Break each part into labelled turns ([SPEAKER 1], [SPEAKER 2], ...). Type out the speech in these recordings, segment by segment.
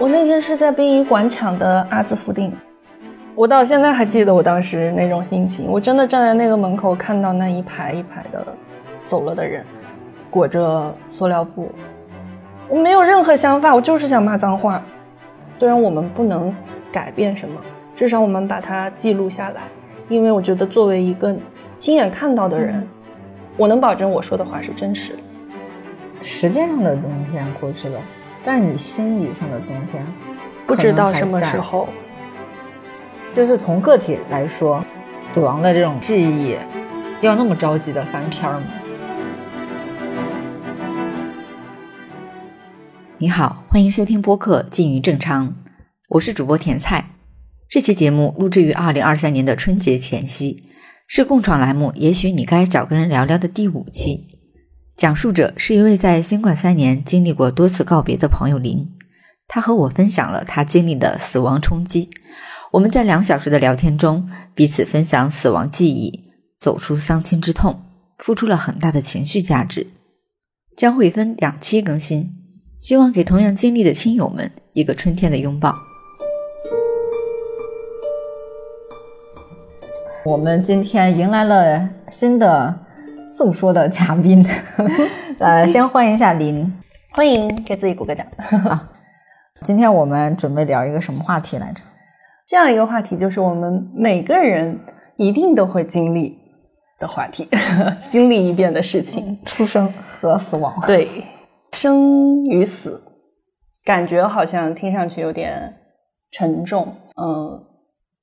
[SPEAKER 1] 我那天是在殡仪馆抢的阿兹夫定，我到现在还记得我当时那种心情。我真的站在那个门口，看到那一排一排的走了的人，裹着塑料布，我没有任何想法，我就是想骂脏话。虽然我们不能改变什么，至少我们把它记录下来，因为我觉得作为一个亲眼看到的人，我能保证我说的话是真实的。
[SPEAKER 2] 时间上的冬天过去了。但你心理上的冬天，
[SPEAKER 1] 不知道什么时候。
[SPEAKER 2] 就是从个体来说，死亡的这种记忆，要那么着急的翻篇吗？
[SPEAKER 3] 你好，欢迎收听播客《近于正常》，我是主播甜菜。这期节目录制于二零二三年的春节前夕，是共创栏目《也许你该找个人聊聊》的第五期。讲述者是一位在新冠三年经历过多次告别的朋友林，他和我分享了他经历的死亡冲击。我们在两小时的聊天中，彼此分享死亡记忆，走出丧亲之痛，付出了很大的情绪价值。将会分两期更新，希望给同样经历的亲友们一个春天的拥抱。
[SPEAKER 2] 我们今天迎来了新的。诉说的嘉宾，呃，先欢迎一下林，
[SPEAKER 1] 欢迎，给自己鼓个掌。
[SPEAKER 2] 今天我们准备聊一个什么话题来着？
[SPEAKER 1] 这样一个话题，就是我们每个人一定都会经历的话题，经历一遍的事情——
[SPEAKER 2] 出生和死亡。
[SPEAKER 1] 对，生与死，感觉好像听上去有点沉重。嗯，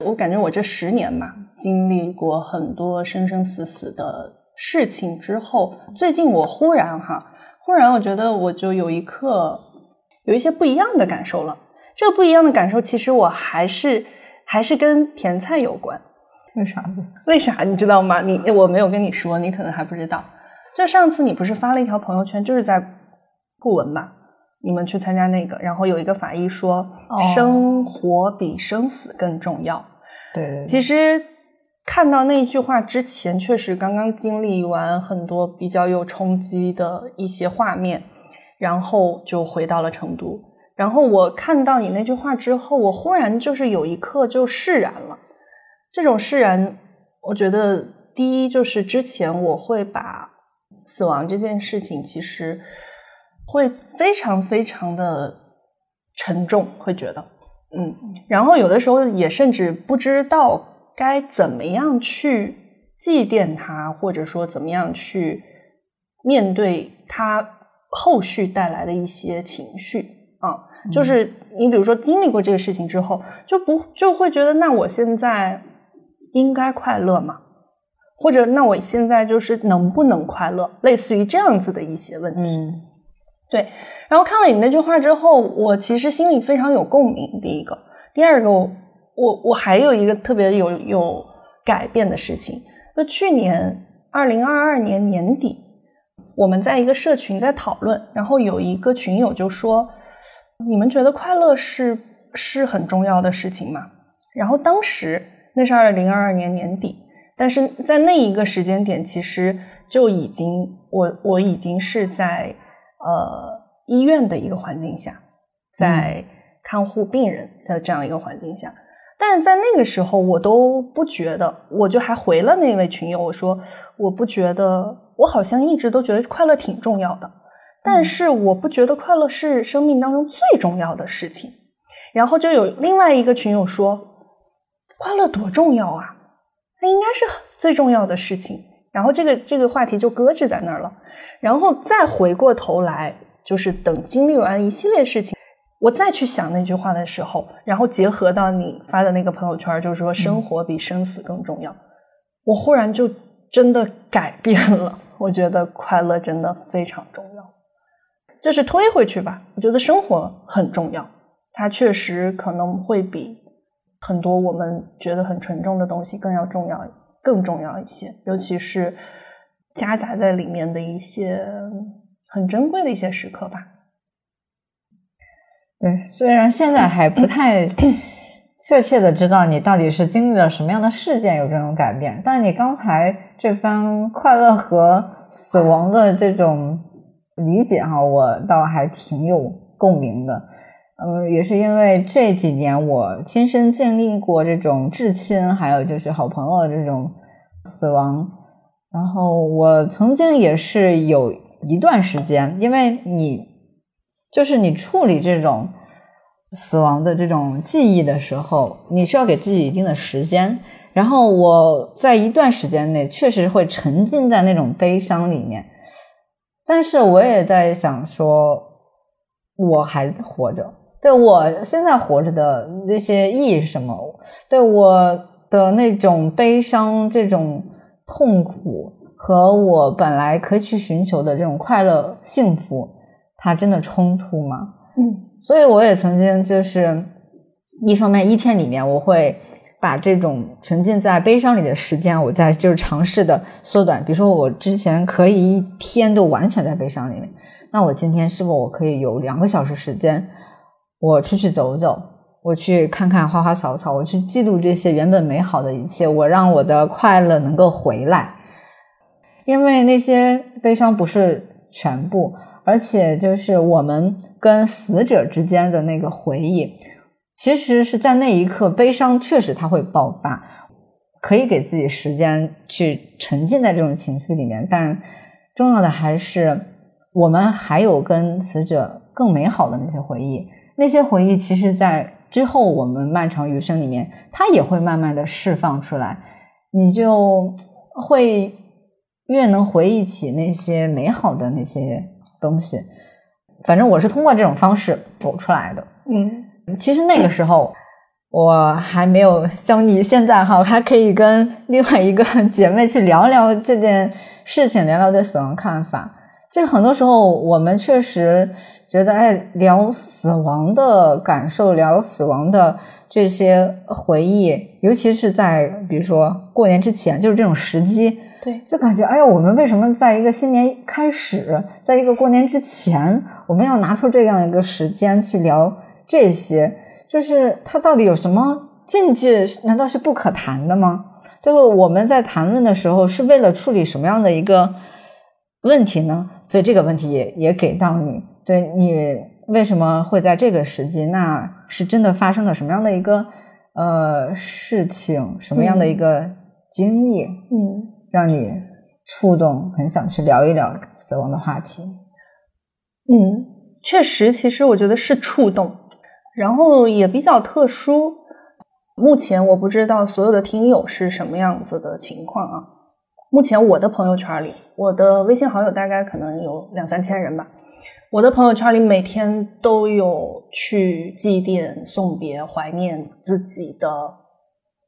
[SPEAKER 1] 我感觉我这十年吧，经历过很多生生死死的。事情之后，最近我忽然哈，忽然我觉得我就有一刻有一些不一样的感受了。这个不一样的感受，其实我还是还是跟甜菜有关。
[SPEAKER 2] 为啥子？
[SPEAKER 1] 为啥？你知道吗？你我没有跟你说，你可能还不知道。就上次你不是发了一条朋友圈，就是在布文吧？你们去参加那个，然后有一个法医说，生活比生死更重要。
[SPEAKER 2] 对，
[SPEAKER 1] 其实。看到那一句话之前，确实刚刚经历完很多比较有冲击的一些画面，然后就回到了成都。然后我看到你那句话之后，我忽然就是有一刻就释然了。这种释然，我觉得第一就是之前我会把死亡这件事情，其实会非常非常的沉重，会觉得嗯，然后有的时候也甚至不知道。该怎么样去祭奠他，或者说怎么样去面对他后续带来的一些情绪啊？就是你比如说经历过这个事情之后，就不就会觉得那我现在应该快乐吗？或者那我现在就是能不能快乐？类似于这样子的一些问题。对。然后看了你那句话之后，我其实心里非常有共鸣。第一个，第二个。我我还有一个特别有有改变的事情，就去年二零二二年年底，我们在一个社群在讨论，然后有一个群友就说：“你们觉得快乐是是很重要的事情吗？”然后当时那是二零二二年年底，但是在那一个时间点，其实就已经我我已经是在呃医院的一个环境下，在看护病人的这样一个环境下。但是在那个时候，我都不觉得，我就还回了那位群友，我说我不觉得，我好像一直都觉得快乐挺重要的，但是我不觉得快乐是生命当中最重要的事情。然后就有另外一个群友说，快乐多重要啊，那应该是最重要的事情。然后这个这个话题就搁置在那儿了。然后再回过头来，就是等经历完一系列事情。我再去想那句话的时候，然后结合到你发的那个朋友圈，就是说生活比生死更重要，我忽然就真的改变了。我觉得快乐真的非常重要，就是推回去吧。我觉得生活很重要，它确实可能会比很多我们觉得很沉重的东西更要重要、更重要一些，尤其是夹杂在里面的一些很珍贵的一些时刻吧。
[SPEAKER 2] 对，虽然现在还不太 确切的知道你到底是经历了什么样的事件有这种改变，但你刚才这番快乐和死亡的这种理解哈，我倒还挺有共鸣的。嗯，也是因为这几年我亲身经历过这种至亲，还有就是好朋友的这种死亡，然后我曾经也是有一段时间，因为你就是你处理这种死亡的这种记忆的时候，你需要给自己一定的时间，然后我在一段时间内确实会沉浸在那种悲伤里面，但是我也在想说，我还活着。对我现在活着的那些意义是什么？对我的那种悲伤、这种痛苦和我本来可以去寻求的这种快乐、幸福，它真的冲突吗？
[SPEAKER 1] 嗯，
[SPEAKER 2] 所以我也曾经就是一方面一天里面我会把这种沉浸在悲伤里的时间，我在就是尝试的缩短。比如说我之前可以一天都完全在悲伤里面，那我今天是否我可以有两个小时时间？我出去走走，我去看看花花草草，我去记录这些原本美好的一切，我让我的快乐能够回来。因为那些悲伤不是全部，而且就是我们跟死者之间的那个回忆，其实是在那一刻，悲伤确实它会爆发，可以给自己时间去沉浸在这种情绪里面。但重要的还是，我们还有跟死者更美好的那些回忆。那些回忆，其实，在之后我们漫长余生里面，它也会慢慢的释放出来，你就会越能回忆起那些美好的那些东西。反正我是通过这种方式走出来的。
[SPEAKER 1] 嗯，
[SPEAKER 2] 其实那个时候我还没有像你现在哈，还可以跟另外一个 姐妹去聊聊这件事情，聊聊对死亡看法。就是很多时候我们确实。觉得哎，聊死亡的感受，聊死亡的这些回忆，尤其是在比如说过年之前，就是这种时机，
[SPEAKER 1] 对，
[SPEAKER 2] 就感觉哎呀，我们为什么在一个新年开始，在一个过年之前，我们要拿出这样一个时间去聊这些？就是它到底有什么禁忌？难道是不可谈的吗？就是我们在谈论的时候，是为了处理什么样的一个问题呢？所以这个问题也也给到你。对你为什么会在这个时机？那是真的发生了什么样的一个呃事情？什么样的一个经历？
[SPEAKER 1] 嗯，
[SPEAKER 2] 让你触动，很想去聊一聊死亡的话题。
[SPEAKER 1] 嗯，确实，其实我觉得是触动，然后也比较特殊。目前我不知道所有的听友是什么样子的情况啊。目前我的朋友圈里，我的微信好友大概可能有两三千人吧。我的朋友圈里每天都有去祭奠、送别、怀念自己的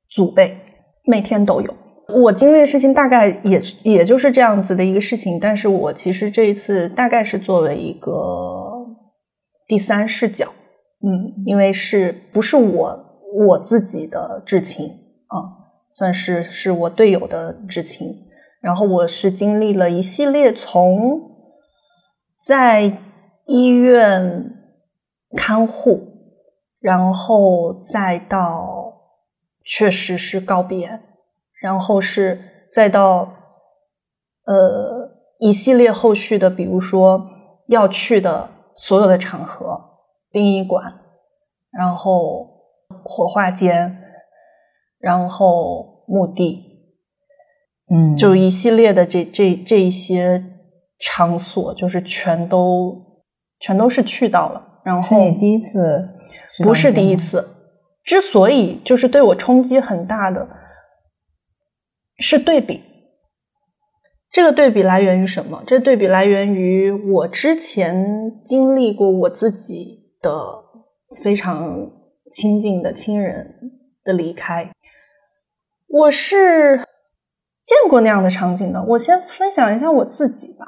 [SPEAKER 1] 祖辈，每天都有。我经历的事情大概也也就是这样子的一个事情，但是我其实这一次大概是作为一个第三视角，嗯，因为是不是我我自己的至亲啊，算是是我队友的至亲，然后我是经历了一系列从在。医院看护，然后再到确实是告别，然后是再到呃一系列后续的，比如说要去的所有的场合，殡仪馆，然后火化间，然后墓地，
[SPEAKER 2] 嗯，
[SPEAKER 1] 就一系列的这这这一些场所，就是全都。全都是去到了，然后
[SPEAKER 2] 你第一次
[SPEAKER 1] 不是第一次。之所以就是对我冲击很大的，是对比。这个对比来源于什么？这对比来源于我之前经历过我自己的非常亲近的亲人的离开。我是见过那样的场景的。我先分享一下我自己吧，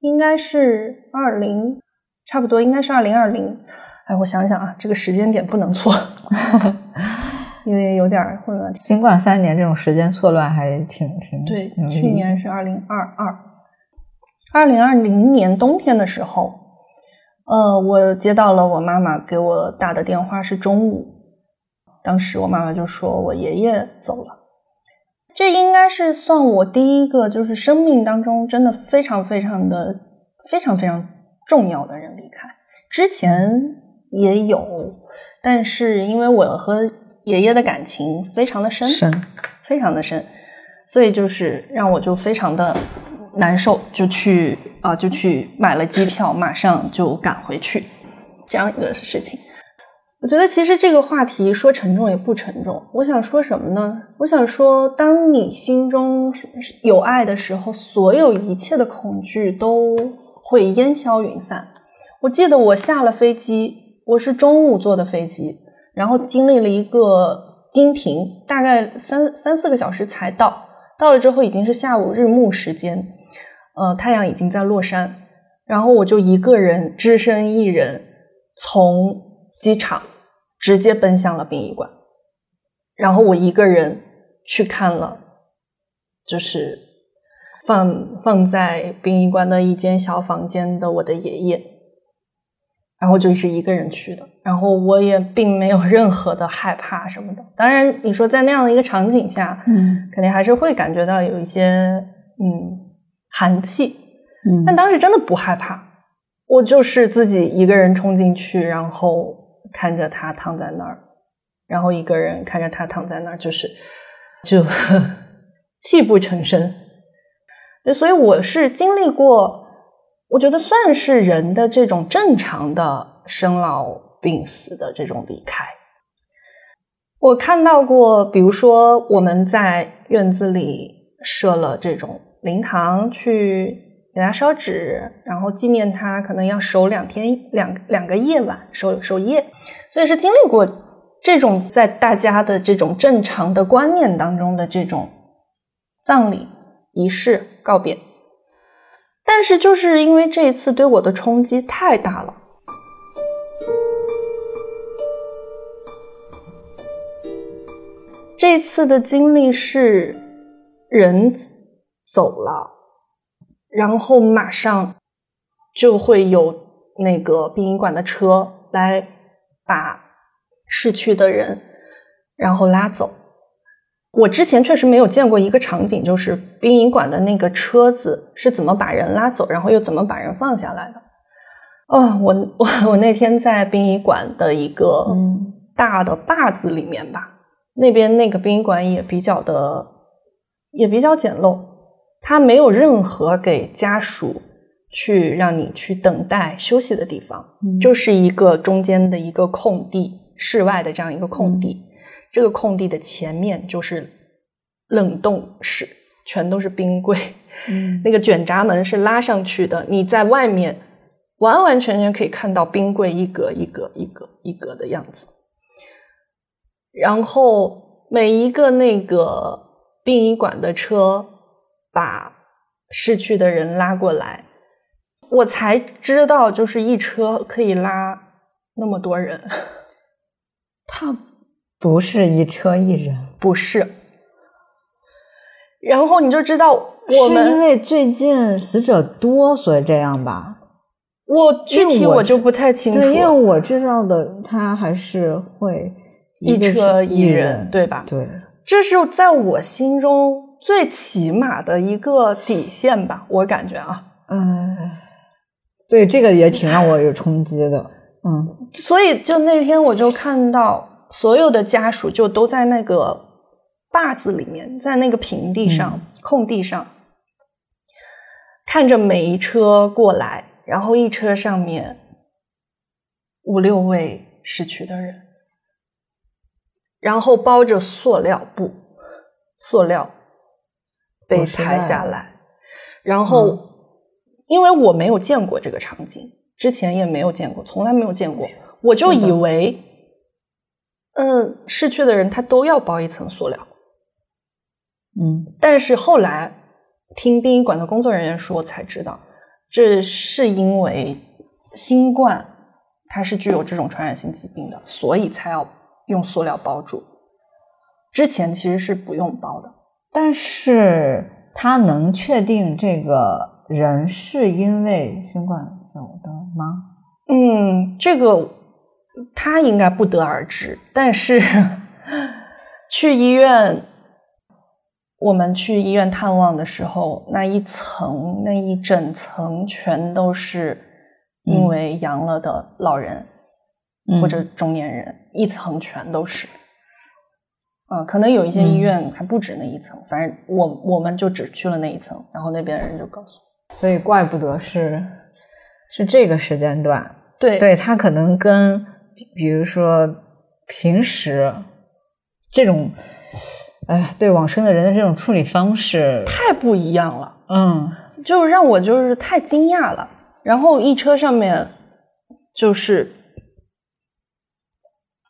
[SPEAKER 1] 应该是二零。差不多应该是二零二零，哎，我想想啊，这个时间点不能错，因为有点混乱。
[SPEAKER 2] 新冠三年这种时间错乱还挺挺
[SPEAKER 1] 对。去年是二零二二，二零二零年冬天的时候，呃，我接到了我妈妈给我打的电话，是中午，当时我妈妈就说我爷爷走了，这应该是算我第一个，就是生命当中真的非常非常的非常非常。重要的人离开之前，也有，但是因为我和爷爷的感情非常的深，
[SPEAKER 2] 深，
[SPEAKER 1] 非常的深，所以就是让我就非常的难受，就去啊、就去买了机票，马上就赶回去，这样一个事情。我觉得其实这个话题说沉重也不沉重。我想说什么呢？我想说，当你心中有爱的时候，所有一切的恐惧都会烟消云散。我记得我下了飞机，我是中午坐的飞机，然后经历了一个经停，大概三三四个小时才到。到了之后已经是下午日暮时间，呃，太阳已经在落山，然后我就一个人只身一人从机场直接奔向了殡仪馆，然后我一个人去看了，就是放放在殡仪馆的一间小房间的我的爷爷，然后就是一个人去的，然后我也并没有任何的害怕什么的。当然，你说在那样的一个场景下，
[SPEAKER 2] 嗯。
[SPEAKER 1] 肯定还是会感觉到有一些嗯寒气，
[SPEAKER 2] 嗯。
[SPEAKER 1] 但当时真的不害怕，我就是自己一个人冲进去，然后看着他躺在那儿，然后一个人看着他躺在那儿，就是就 泣不成声。对所以我是经历过，我觉得算是人的这种正常的生老病死的这种离开。我看到过，比如说我们在院子里设了这种灵堂，去给他烧纸，然后纪念他，可能要守两天两两个夜晚，守守夜，所以是经历过这种在大家的这种正常的观念当中的这种葬礼仪式告别。但是就是因为这一次对我的冲击太大了。这次的经历是人走了，然后马上就会有那个殡仪馆的车来把逝去的人然后拉走。我之前确实没有见过一个场景，就是殡仪馆的那个车子是怎么把人拉走，然后又怎么把人放下来的。哦，我我我那天在殡仪馆的一个
[SPEAKER 2] 嗯
[SPEAKER 1] 大的坝子里面吧，那边那个殡仪馆也比较的也比较简陋，它没有任何给家属去让你去等待休息的地方，
[SPEAKER 2] 嗯
[SPEAKER 1] 就是一个中间的一个空地，室外的这样一个空地。这个空地的前面就是冷冻室，全都是冰柜。
[SPEAKER 2] 嗯
[SPEAKER 1] 那个卷闸门是拉上去的，你在外面完完全全可以看到冰柜一格一格一格一格的样子。然后每一个那个殡仪馆的车把逝去的人拉过来，我才知道，就是一车可以拉那么多人，
[SPEAKER 2] 他不是一车一人，
[SPEAKER 1] 不是。然后你就知道我
[SPEAKER 2] 是因，为最近死者多，所以这样吧？
[SPEAKER 1] 我具体我就不太清楚，
[SPEAKER 2] 对，因为我知道的，他还是会
[SPEAKER 1] 一车一人对吧
[SPEAKER 2] 对，
[SPEAKER 1] 这是在我心中最起码的一个底线吧，我感觉啊。
[SPEAKER 2] 嗯，对，这个也挺让我有冲击的。嗯
[SPEAKER 1] 所以就那天我就看到所有的家属就都在那个坝子里面，在那个平地上、空地上，看着每一车过来，然后一车上面五六位逝去的人，然后包着塑料布，塑料被抬下来，然后、
[SPEAKER 2] 嗯。
[SPEAKER 1] 因为我没有见过这个场景，之前也没有见过，从来没有见过，我就以为，嗯，逝去的人他都要包一层塑料，
[SPEAKER 2] 嗯
[SPEAKER 1] 但是后来听殡仪馆的工作人员说，才知道这是因为新冠它是具有这种传染性疾病的，所以才要用塑料包住。之前其实是不用包的。
[SPEAKER 2] 但是他能确定这个人是因为新冠走的吗？
[SPEAKER 1] 嗯，这个他应该不得而知，但是 去医院，我们去医院探望的时候，那一层那一整层全都是因为阳了的老人，
[SPEAKER 2] 嗯
[SPEAKER 1] 或者中年人，一层全都是。嗯，可能有一些医院还不止那一层，反正我我们就只去了那一层，然后那边的人就告诉我，
[SPEAKER 2] 所以怪不得是是这个时间段。
[SPEAKER 1] 对
[SPEAKER 2] 对，他可能跟比比如说平时这种，哎呀，对往生的人的这种处理方式，
[SPEAKER 1] 太不一样了。
[SPEAKER 2] 嗯
[SPEAKER 1] 就让我就是太惊讶了。然后一车上面就是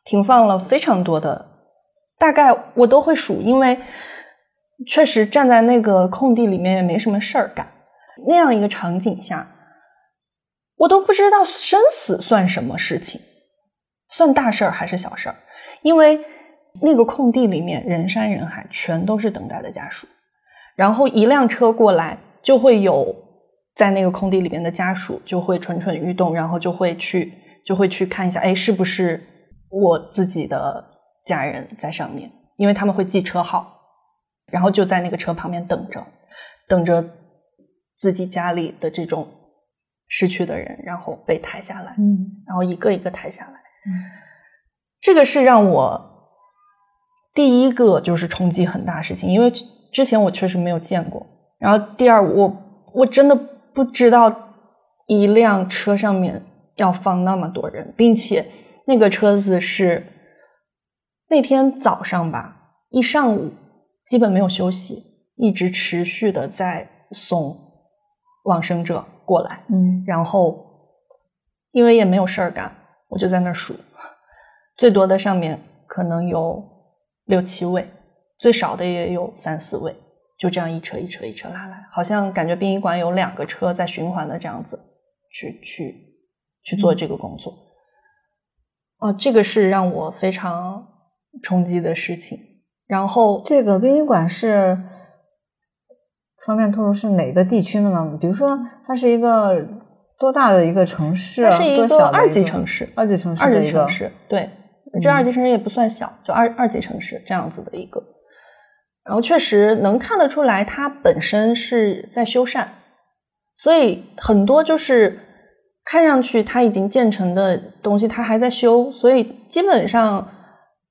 [SPEAKER 1] 停放了非常多的，大概我都会数，因为确实站在那个空地里面也没什么事儿干。那样一个场景下，我都不知道生死算什么事情，算大事儿还是小事儿，因为那个空地里面人山人海，全都是等待的家属。然后一辆车过来，就会有在那个空地里面的家属就会蠢蠢欲动，然后就会去就会去看一下，哎，是不是我自己的家人在上面？因为他们会记车号，然后就在那个车旁边等着，等着自己家里的这种失去的人，然后被抬下来，
[SPEAKER 2] 嗯
[SPEAKER 1] 然后一个一个抬下来。这个是让我第一个就是冲击很大事情，因为之前我确实没有见过。然后第二，我我真的不知道一辆车上面要放那么多人，并且那个车子是那天早上吧，一上午基本没有休息，一直持续的在送往生者过来。
[SPEAKER 2] 嗯
[SPEAKER 1] 然后因为也没有事儿干，我就在那儿数，最多的上面可能有六七位，最少的也有三四位，就这样一车一车一车拉来，好像感觉殡仪馆有两个车在循环的这样子去去去做这个工作。哦，这个是让我非常冲击的事情。然后
[SPEAKER 2] 这个殡仪馆是方便透露是哪个地区的呢？比如说，它是一个多大的一个城市？
[SPEAKER 1] 它是一
[SPEAKER 2] 多
[SPEAKER 1] 个二
[SPEAKER 2] 小的一个
[SPEAKER 1] 级城市，
[SPEAKER 2] 二级城市
[SPEAKER 1] 二级城市，对，这二级城市也不算小，就二二级城市这样子的一个。然后确实能看得出来，它本身是在修缮，所以很多就是看上去它已经建成的东西，它还在修，所以基本上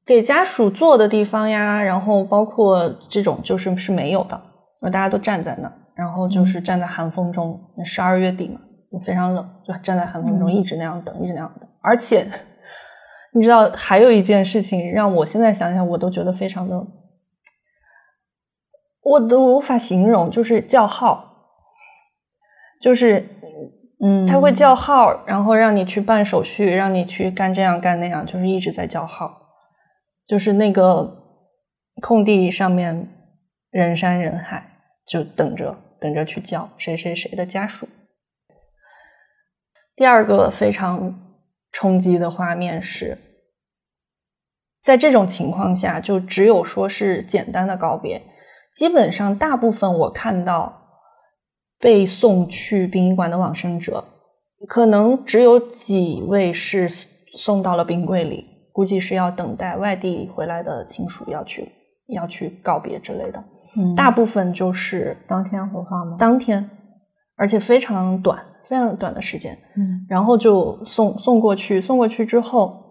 [SPEAKER 1] 给家属坐的地方呀，然后包括这种就是是没有的，大家都站在那儿，然后就是站在寒风中，十二月底嘛，非常冷，就站在寒风中
[SPEAKER 2] 嗯
[SPEAKER 1] 一直那样等，一直那样等，而且你知道还有一件事情让我现在想想我都觉得非常的，我都无法形容，就是叫号，就是
[SPEAKER 2] 嗯，
[SPEAKER 1] 他会叫号，然后让你去办手续，让你去干这样干那样，就是一直在叫号，就是那个空地上面人山人海，就等着等着去叫谁谁谁的家属。第二个非常冲击的画面是，在这种情况下，就只有说是简单的告别，基本上大部分我看到被送去殡仪馆的往生者，可能只有几位是送到了冰柜里，估计是要等待外地回来的亲属要去要去告别之类的。
[SPEAKER 2] 嗯
[SPEAKER 1] 大部分就是
[SPEAKER 2] 当天火化吗？
[SPEAKER 1] 当天，而且非常短，非常短的时间，
[SPEAKER 2] 嗯
[SPEAKER 1] 然后就送送过去。送过去之后，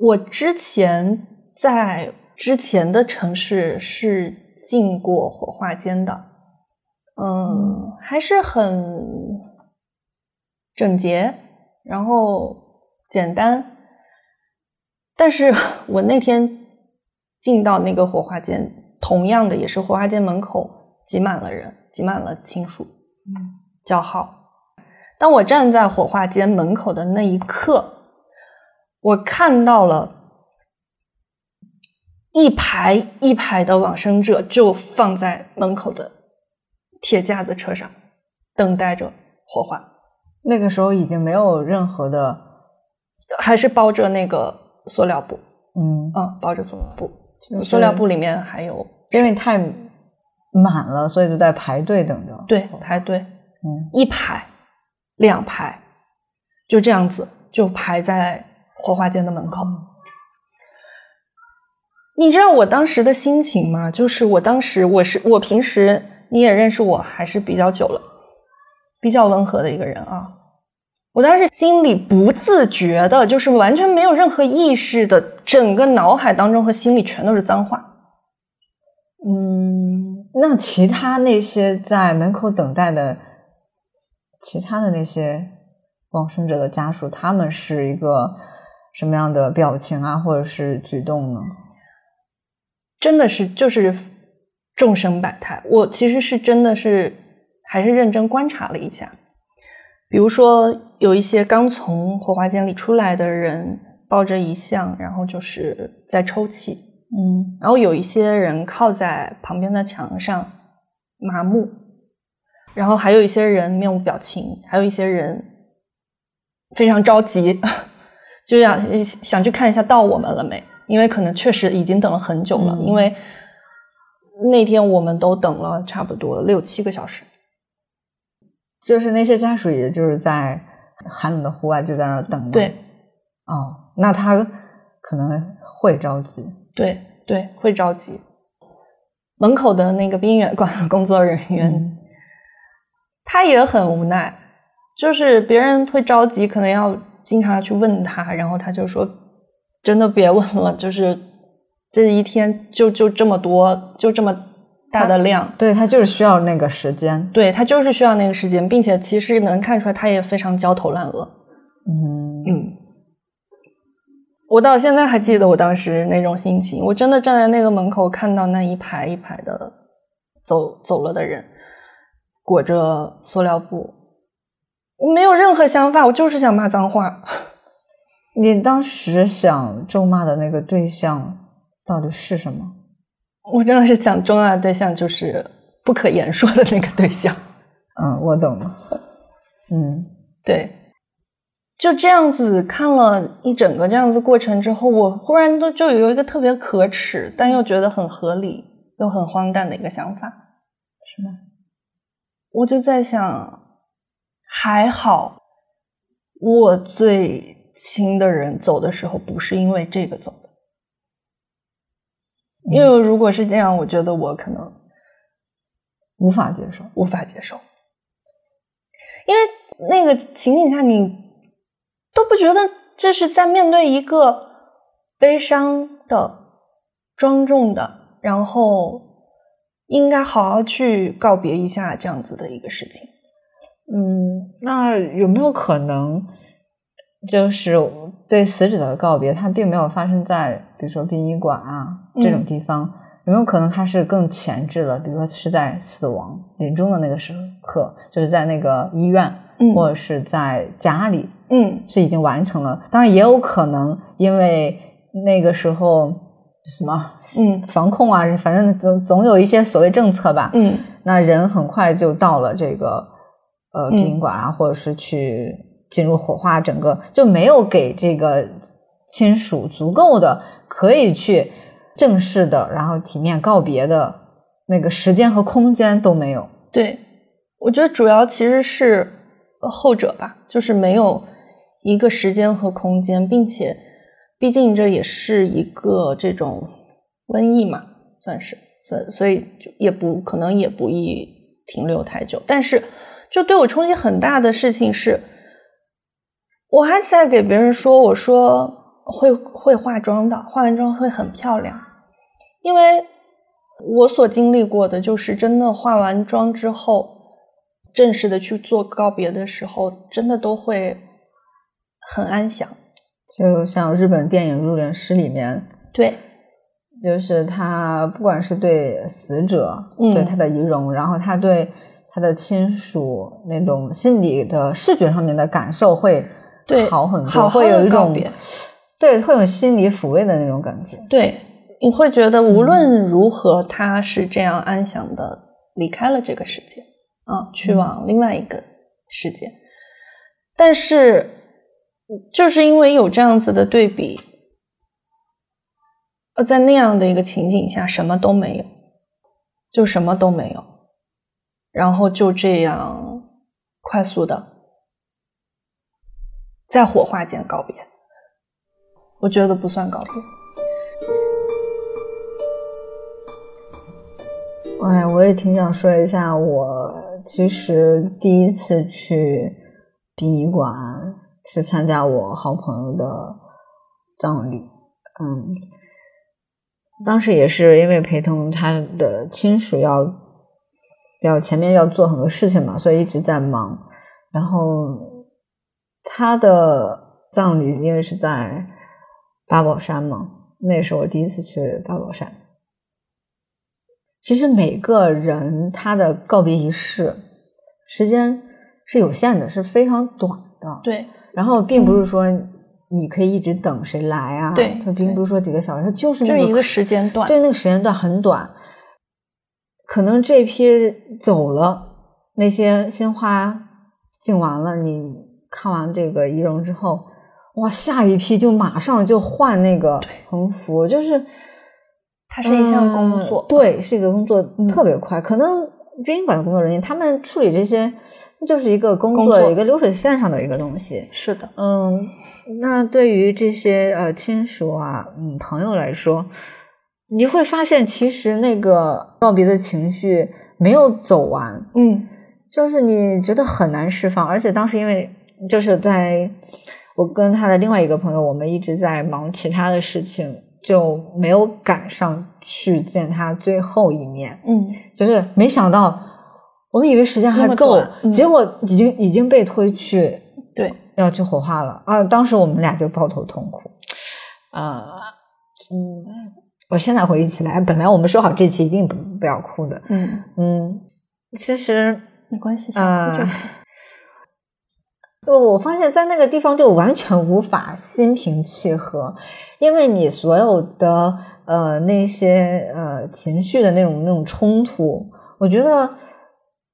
[SPEAKER 1] 我之前在之前的城市是进过火化间的，嗯，还是很整洁，然后简单。但是 我那天进到那个火化间，同样的也是火化间门口挤满了人，挤满了亲属，
[SPEAKER 2] 嗯
[SPEAKER 1] 叫号。当我站在火化间门口的那一刻，我看到了一排一排的往生者就放在门口的铁架子车上，等待着火化，
[SPEAKER 2] 那个时候已经没有任何的，
[SPEAKER 1] 还是包着那个塑料布，
[SPEAKER 2] 嗯，
[SPEAKER 1] 嗯，包着塑料布，
[SPEAKER 2] 就是
[SPEAKER 1] 塑料布里面还有
[SPEAKER 2] 因为太满了，所以就在排队等着。
[SPEAKER 1] 对排队，
[SPEAKER 2] 嗯。
[SPEAKER 1] 一排、两排，就这样子就排在火化间的门口。你知道我当时的心情吗？就是我当时我是我平时你也认识我还是比较久了，比较温和的一个人啊。我当时心里不自觉的，就是完全没有任何意识的，整个脑海当中和心里全都是脏话。
[SPEAKER 2] 嗯，那其他那些在门口等待的，其他的那些往生者的家属，他们是一个什么样的表情啊，或者是举动呢？
[SPEAKER 1] 真的是就是众生百态。我其实是真的是还是认真观察了一下，比如说有一些刚从火化间里出来的人抱着遗像，然后就是在抽泣，
[SPEAKER 2] 嗯
[SPEAKER 1] 然后有一些人靠在旁边的墙上麻木，然后还有一些人面无表情，还有一些人非常着急，就想想去看一下到我们了没，因为可能确实已经等了很久了，
[SPEAKER 2] 嗯
[SPEAKER 1] 因为那天我们都等了差不多六七个小时。
[SPEAKER 2] 就是那些家属，也就是在寒冷的户外就在那儿等吗。
[SPEAKER 1] 对
[SPEAKER 2] 哦，那他可能会着急。
[SPEAKER 1] 对对，会着急。门口的那个殡仪馆工作人员，
[SPEAKER 2] 嗯
[SPEAKER 1] 他也很无奈，就是别人会着急，可能要经常去问他，然后他就说：“真的别问了，就是这一天就就这么多，就这么大的量。
[SPEAKER 2] 对他就是需要那个时间。
[SPEAKER 1] 对他就是需要那个时间，并且其实能看出来他也非常焦头烂额。
[SPEAKER 2] 嗯
[SPEAKER 1] 嗯，我到现在还记得我当时那种心情，我真的站在那个门口，看到那一排一排的走走了的人，裹着塑料布，我没有任何想法，我就是想骂脏话。
[SPEAKER 2] 你当时想咒骂的那个对象到底是什么？
[SPEAKER 1] 我真的是想咒骂的对象就是不可言说的那个对象。
[SPEAKER 2] 嗯，我懂了。嗯
[SPEAKER 1] 对，就这样子看了一整个这样子过程之后，我忽然都就有一个特别可耻，但又觉得很合理又很荒诞的一个想法。
[SPEAKER 2] 是吗？
[SPEAKER 1] 我就在想，还好我最亲的人走的时候不是因为这个走的，因为如果是这样，我觉得我可能
[SPEAKER 2] 无法接受。
[SPEAKER 1] 无法接受，因为那个情景下你都不觉得这是在面对一个悲伤的、庄重的，然后应该好好去告别一下这样子的一个事情。
[SPEAKER 2] 嗯，那有没有可能，就是对死者的告别，它并没有发生在比如说殡仪馆啊这种地方？有没有可能它是更前置了？比如说是在死亡临终的那个时刻，就是在那个医院，
[SPEAKER 1] 嗯
[SPEAKER 2] 或者是在家里，
[SPEAKER 1] 嗯
[SPEAKER 2] 是已经完成了。当然，也有可能因为那个时候什么
[SPEAKER 1] 嗯
[SPEAKER 2] 防控啊，反正总总有一些所谓政策吧。
[SPEAKER 1] 嗯
[SPEAKER 2] 那人很快就到了这个呃
[SPEAKER 1] 嗯
[SPEAKER 2] 殡仪馆啊，或者是去进入火化，整个就没有给这个亲属足够的可以去正式的，然后体面告别的那个时间和空间都没有。
[SPEAKER 1] 对，我觉得主要其实是呃后者吧，就是没有一个时间和空间，并且毕竟这也是一个这种瘟疫嘛，算是，所以所以就也不可能也不宜停留太久。但是，就对我冲击很大的事情是，我还在给别人说，我说会会化妆的，化完妆会很漂亮，因为我所经历过的就是真的化完妆之后，正式的去做告别的时候，真的都会很安详。
[SPEAKER 2] 就像日本电影《入殓师》里面，
[SPEAKER 1] 对，
[SPEAKER 2] 就是他不管是对死者，
[SPEAKER 1] 嗯
[SPEAKER 2] 对他的仪容，然后他对他的亲属那种心理的视觉上面的感受会好很多，
[SPEAKER 1] 好好
[SPEAKER 2] 会有一种对，会有心理抚慰的那种感觉。
[SPEAKER 1] 对，你会觉得无论如何，他是这样安详的离开了这个世界啊，去往另外一个世界。但是，就是因为有这样子的对比，呃，在那样的一个情景下，什么都没有，就什么都没有，然后就这样快速的在火化间告别。我觉得不算告别。
[SPEAKER 2] 哎，我也挺想说一下，我其实第一次去殡仪馆，是参加我好朋友的葬礼。嗯，当时也是因为陪同他的亲属要要前面要做很多事情嘛，所以一直在忙。然后他的葬礼因为是在八宝山嘛，那是我第一次去八宝山。其实每个人他的告别仪式时间是有限的，是非常短的。
[SPEAKER 1] 对，
[SPEAKER 2] 然后并不是说你可以一直等谁来啊，
[SPEAKER 1] 对
[SPEAKER 2] 他并不是说几个小时，他就是那个
[SPEAKER 1] 就一个时间段。
[SPEAKER 2] 对，那个时间段很短。可能这批走了，那些鲜花进完了，你看完这个仪容之后，哇，下一批就马上就换那个横幅，就是
[SPEAKER 1] 它是一项工作
[SPEAKER 2] 嗯对，是一个工作
[SPEAKER 1] 嗯
[SPEAKER 2] 特别快。可能殡仪馆的工作人员他们处理这些，就是一个工作，
[SPEAKER 1] 工作
[SPEAKER 2] 一个流水线上的一个东西。
[SPEAKER 1] 是的，
[SPEAKER 2] 嗯，那对于这些呃亲属啊，嗯朋友来说，你会发现其实那个告别的情绪没有走完，
[SPEAKER 1] 嗯，
[SPEAKER 2] 就是你觉得很难释放，而且当时因为就是在我跟他的另外一个朋友，我们一直在忙其他的事情，就没有赶上去见他最后一面。
[SPEAKER 1] 嗯，
[SPEAKER 2] 就是没想到，我们以为时间还够结果已经已经被推去
[SPEAKER 1] 对，
[SPEAKER 2] 要去火化了。啊！当时我们俩就抱头痛哭，啊、嗯，我现在回忆起来，本来我们说好这期一定不不要哭的，
[SPEAKER 1] 嗯，
[SPEAKER 2] 嗯，其实
[SPEAKER 1] 没关系，
[SPEAKER 2] 啊。我我发现，在那个地方就完全无法心平气和，因为你所有的呃那些呃情绪的那种那种冲突，我觉得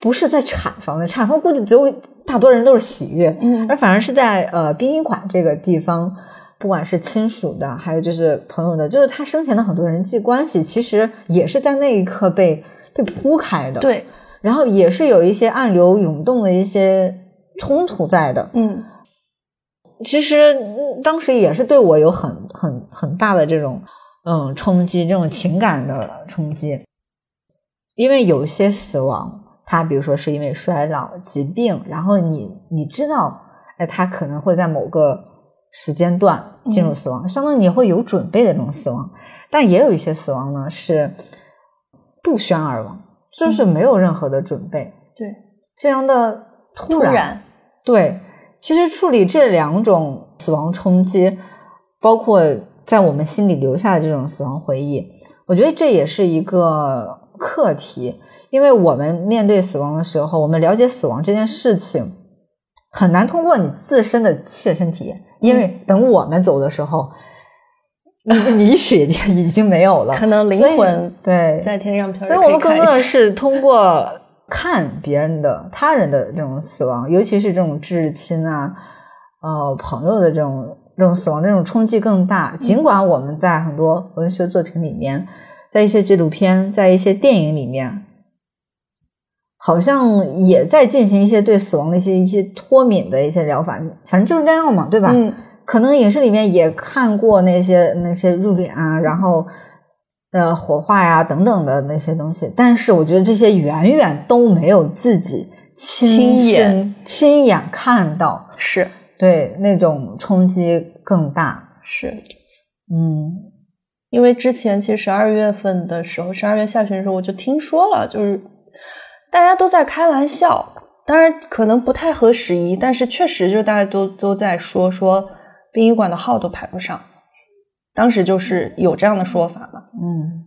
[SPEAKER 2] 不是在产房的，产房估计只有大多人都是喜悦，
[SPEAKER 1] 嗯。
[SPEAKER 2] 而反而是在呃殡仪馆这个地方，不管是亲属的，还有就是朋友的，就是他生前的很多人际关系，其实也是在那一刻被被铺开的，，
[SPEAKER 1] 对，
[SPEAKER 2] 然后也是有一些暗流涌动的一些冲突在的。
[SPEAKER 1] 嗯。
[SPEAKER 2] 其实嗯当时也是对我有很很很大的这种嗯冲击，这种情感的冲击，因为有些死亡，他比如说是因为衰老、疾病，然后你你知道，哎，他可能会在某个时间段进入死亡，相当于你会有准备的这种死亡，但也有一些死亡呢是不宣而亡，就是没有任何的准备，
[SPEAKER 1] 对，
[SPEAKER 2] 非常的突然。
[SPEAKER 1] 突然，
[SPEAKER 2] 对，其实处理这两种死亡冲击，包括在我们心里留下的这种死亡回忆，我觉得这也是一个课题。因为我们面对死亡的时候，我们了解死亡这件事情，很难通过你自身的切身体验，因为等我们走的时候，你你血 已经没有了，
[SPEAKER 1] 可能灵魂
[SPEAKER 2] 对
[SPEAKER 1] 在天上飘，
[SPEAKER 2] 所以我们更多的是通过看别人的、他人的这种死亡，尤其是这种至亲啊、呃朋友的这种这种死亡，这种冲击更大。尽管我们在很多文学作品里面，在一些纪录片、在一些电影里面，好像也在进行一些对死亡的一些一些脱敏的一些疗法，反正就是那样嘛，对吧？
[SPEAKER 1] 嗯，
[SPEAKER 2] 可能影视里面也看过那些那些入殓啊，然后呃火化呀等等的那些东西，但是我觉得这些远远都没有自己亲
[SPEAKER 1] 亲眼。
[SPEAKER 2] 亲眼看到，
[SPEAKER 1] 是。
[SPEAKER 2] 对那种冲击更大。
[SPEAKER 1] 是，
[SPEAKER 2] 嗯。
[SPEAKER 1] 因为之前其实十二月份的时候，十二月下旬的时候我就听说了，就是大家都在开玩笑，当然可能不太合时宜，但是确实就是大家都都在说说殡仪馆的号都排不上，当时就是有这样的说法嘛。
[SPEAKER 2] 嗯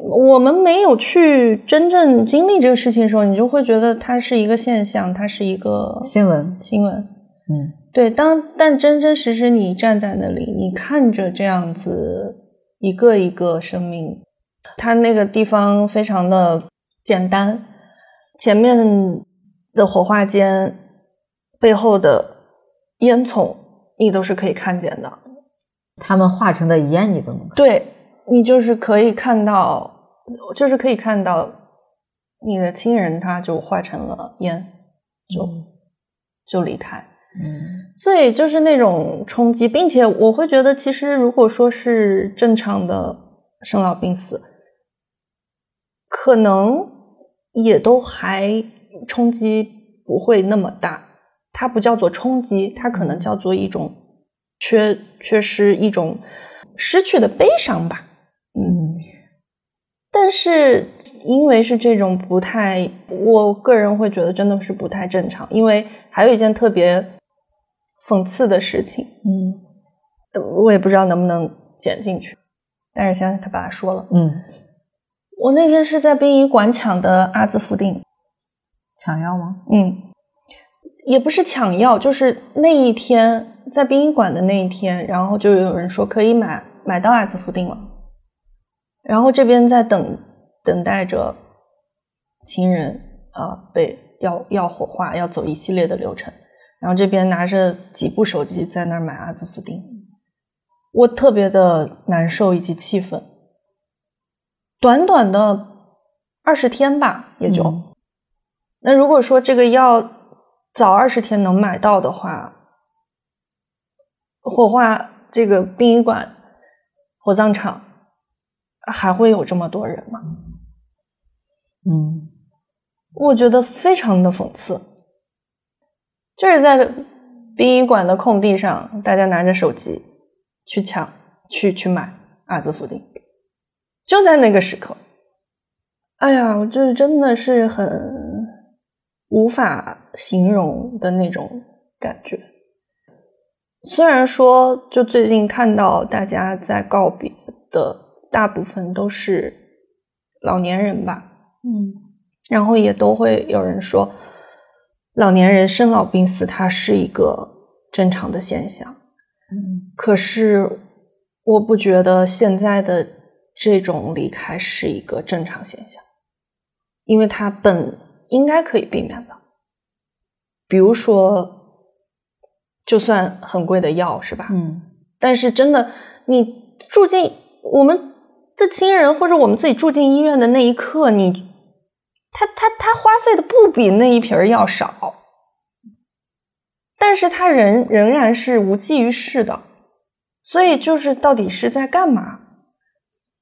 [SPEAKER 1] 我们没有去真正经历这个事情的时候，你就会觉得它是一个现象，它是一个
[SPEAKER 2] 新闻
[SPEAKER 1] 新闻。
[SPEAKER 2] 嗯
[SPEAKER 1] 对，当但真真实实你站在那里，你看着这样子一个一个生命，它那个地方非常的简单，前面的火化间背后的烟囱你都是可以看见的，
[SPEAKER 2] 他们化成的烟你都能看。
[SPEAKER 1] 对你就是可以看到，就是可以看到你的亲人他就化成了烟，就、
[SPEAKER 2] 嗯
[SPEAKER 1] 就离开。
[SPEAKER 2] 嗯
[SPEAKER 1] 所以就是那种冲击，并且我会觉得，其实如果说是正常的生老病死，可能也都还冲击不会那么大，它不叫做冲击，它可能叫做一种缺缺失，一种失去的悲伤吧。嗯，但是因为是这种不太，我个人会觉得真的是不太正常。因为还有一件特别讽刺的事情，
[SPEAKER 2] 嗯，
[SPEAKER 1] 我也不知道能不能剪进去，但是现在他把它说了。
[SPEAKER 2] 嗯，
[SPEAKER 1] 我那天是在殡仪馆抢的阿兹夫定，
[SPEAKER 2] 抢药吗？
[SPEAKER 1] 嗯。也不是抢药，就是那一天在殡仪馆的那一天，然后就有人说可以买买到阿兹夫定了，然后这边在等等待着亲人啊被要要火化，要走一系列的流程，然后这边拿着几部手机在那儿买阿兹夫定，我特别的难受以及气愤，短短的二十天吧，也就，那如果说这个药。早二十天能买到的话，火化这个殡仪馆、火葬场还会有这么多人吗？
[SPEAKER 2] 嗯，
[SPEAKER 1] 我觉得非常的讽刺。就是在殡仪馆的空地上，大家拿着手机去抢、去去买阿兹夫定，就在那个时刻。哎呀，我就是真的是很。无法形容的那种感觉。虽然说，就最近看到大家在告别的大部分都是老年人吧，
[SPEAKER 2] 嗯，
[SPEAKER 1] 然后也都会有人说，老年人生老病死它是一个正常的现象，
[SPEAKER 2] 嗯，
[SPEAKER 1] 可是我不觉得现在的这种离开是一个正常现象，因为它本。应该可以避免的，比如说，就算很贵的药是吧？
[SPEAKER 2] 嗯。
[SPEAKER 1] 但是真的，你住进我们的亲人或者我们自己住进医院的那一刻，你他他他花费的不比那一瓶药少，但是他仍仍然是无济于事的，所以就是到底是在干嘛，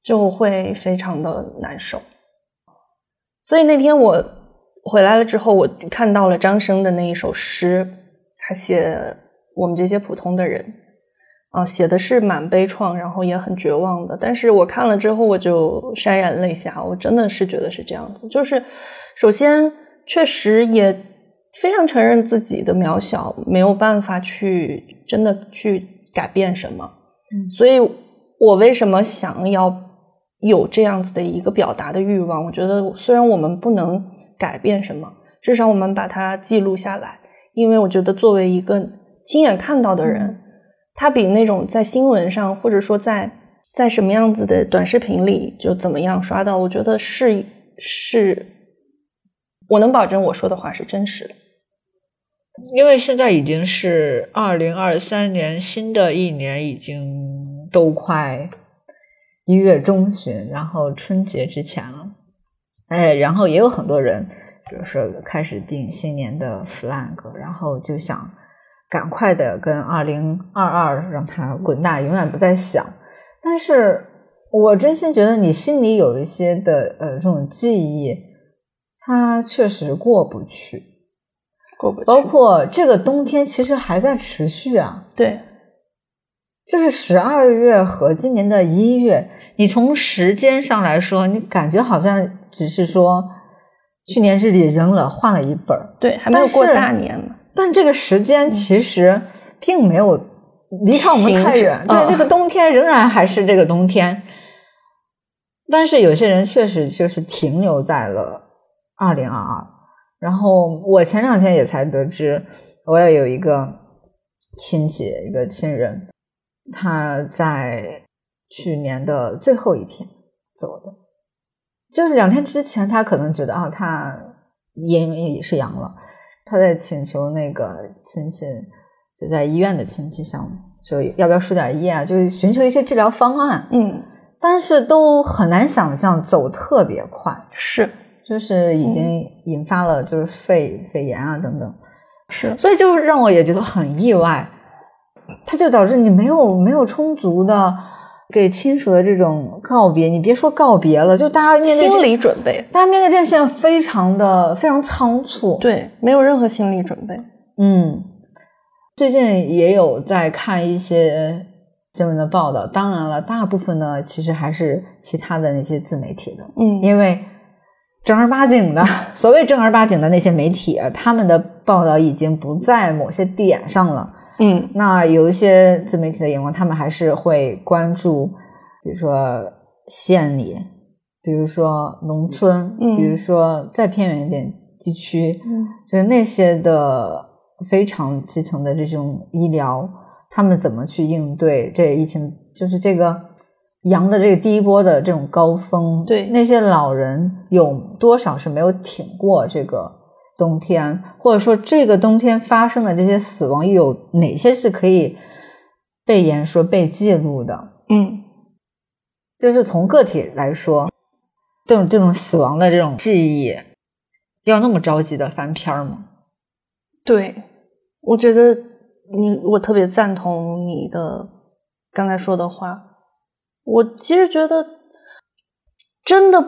[SPEAKER 1] 就会非常的难受。所以那天我。回来了之后，我看到了张生的那一首诗，他写我们这些普通的人，啊，写的是蛮悲怆，然后也很绝望的。但是我看了之后，我就潸然泪下，我真的是觉得是这样子。就是首先，确实也非常承认自己的渺小，没有办法去真的去改变什么。
[SPEAKER 2] 嗯，
[SPEAKER 1] 所以我为什么想要有这样子的一个表达的欲望？我觉得虽然我们不能。改变什么？至少我们把它记录下来，因为我觉得作为一个亲眼看到的人，他比那种在新闻上或者说在在什么样子的短视频里就怎么样刷到，我觉得是是，我能保证我说的话是真实的。
[SPEAKER 2] 因为现在已经是二零二三年，新的一年已经都快一月中旬，然后春节之前了。哎，然后也有很多人，比如说开始定新年的 flag，然后就想赶快的跟二零二二让它滚大，永远不再想。但是我真心觉得你心里有一些的呃这种记忆，它确实过不去，
[SPEAKER 1] 过不去。
[SPEAKER 2] 包括这个冬天其实还在持续啊，
[SPEAKER 1] 对，
[SPEAKER 2] 就是十二月和今年的一月。你从时间上来说，你感觉好像只是说去年日历扔了，换了一本儿
[SPEAKER 1] 对，还没有过大年呢。
[SPEAKER 2] 但这个时间其实并没有离开我们太远，对，这个冬天仍然还是这个冬天。但是有些人确实就是停留在了二零二二。然后我前两天也才得知，我也有一个亲戚，一个亲人，他在。去年的最后一天走的，就是两天之前，他可能觉得啊，他因为也是阳了，他在请求那个亲戚，就在医院的亲戚想就要不要输点液啊，就是寻求一些治疗方案。
[SPEAKER 1] 嗯，
[SPEAKER 2] 但是都很难想象走特别快，
[SPEAKER 1] 是，
[SPEAKER 2] 就是已经引发了就是肺肺炎啊等等，
[SPEAKER 1] 是，
[SPEAKER 2] 所以就让我也觉得很意外，他就导致你没有没有充足的。给亲属的这种告别，你别说告别了，就大家面对
[SPEAKER 1] 心理准备，
[SPEAKER 2] 大家面对这件事情非常的非常仓促，
[SPEAKER 1] 对，没有任何心理准备。
[SPEAKER 2] 嗯，最近也有在看一些新闻的报道，当然了，大部分呢其实还是其他的那些自媒体的，
[SPEAKER 1] 嗯，
[SPEAKER 2] 因为正儿八经的 所谓正儿八经的那些媒体，他们的报道已经不在某些点上了。
[SPEAKER 1] 嗯
[SPEAKER 2] 那有一些自媒体的眼光，他们还是会关注，比如说县里，比如说农村，
[SPEAKER 1] 嗯
[SPEAKER 2] 比如说再偏远一点地区，
[SPEAKER 1] 嗯
[SPEAKER 2] 就是那些的非常基层的这种医疗，他们怎么去应对这疫情？就是这个阳的这个第一波的这种高峰，
[SPEAKER 1] 对
[SPEAKER 2] 那些老人有多少是没有挺过这个冬天，或者说这个冬天发生的这些死亡，又有哪些是可以被言说、被记录的？
[SPEAKER 1] 嗯
[SPEAKER 2] 就是从个体来说，这种这种死亡的这种记忆，要那么着急的翻篇儿吗？
[SPEAKER 1] 对，我觉得你我特别赞同你的刚才说的话。我其实觉得真的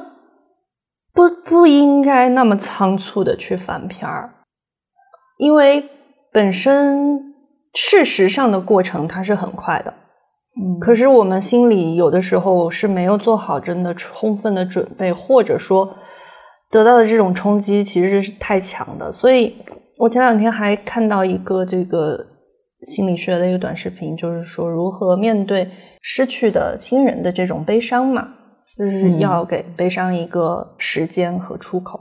[SPEAKER 1] 不不应该那么仓促的去翻篇儿，因为本身事实上的过程它是很快的，
[SPEAKER 2] 嗯
[SPEAKER 1] 可是我们心里有的时候是没有做好真的充分的准备，或者说得到的这种冲击其实是太强的。所以我前两天还看到一个这个心理学的一个短视频，就是说如何面对失去的亲人的这种悲伤嘛，就是
[SPEAKER 2] 嗯
[SPEAKER 1] 要给悲伤一个时间和出口。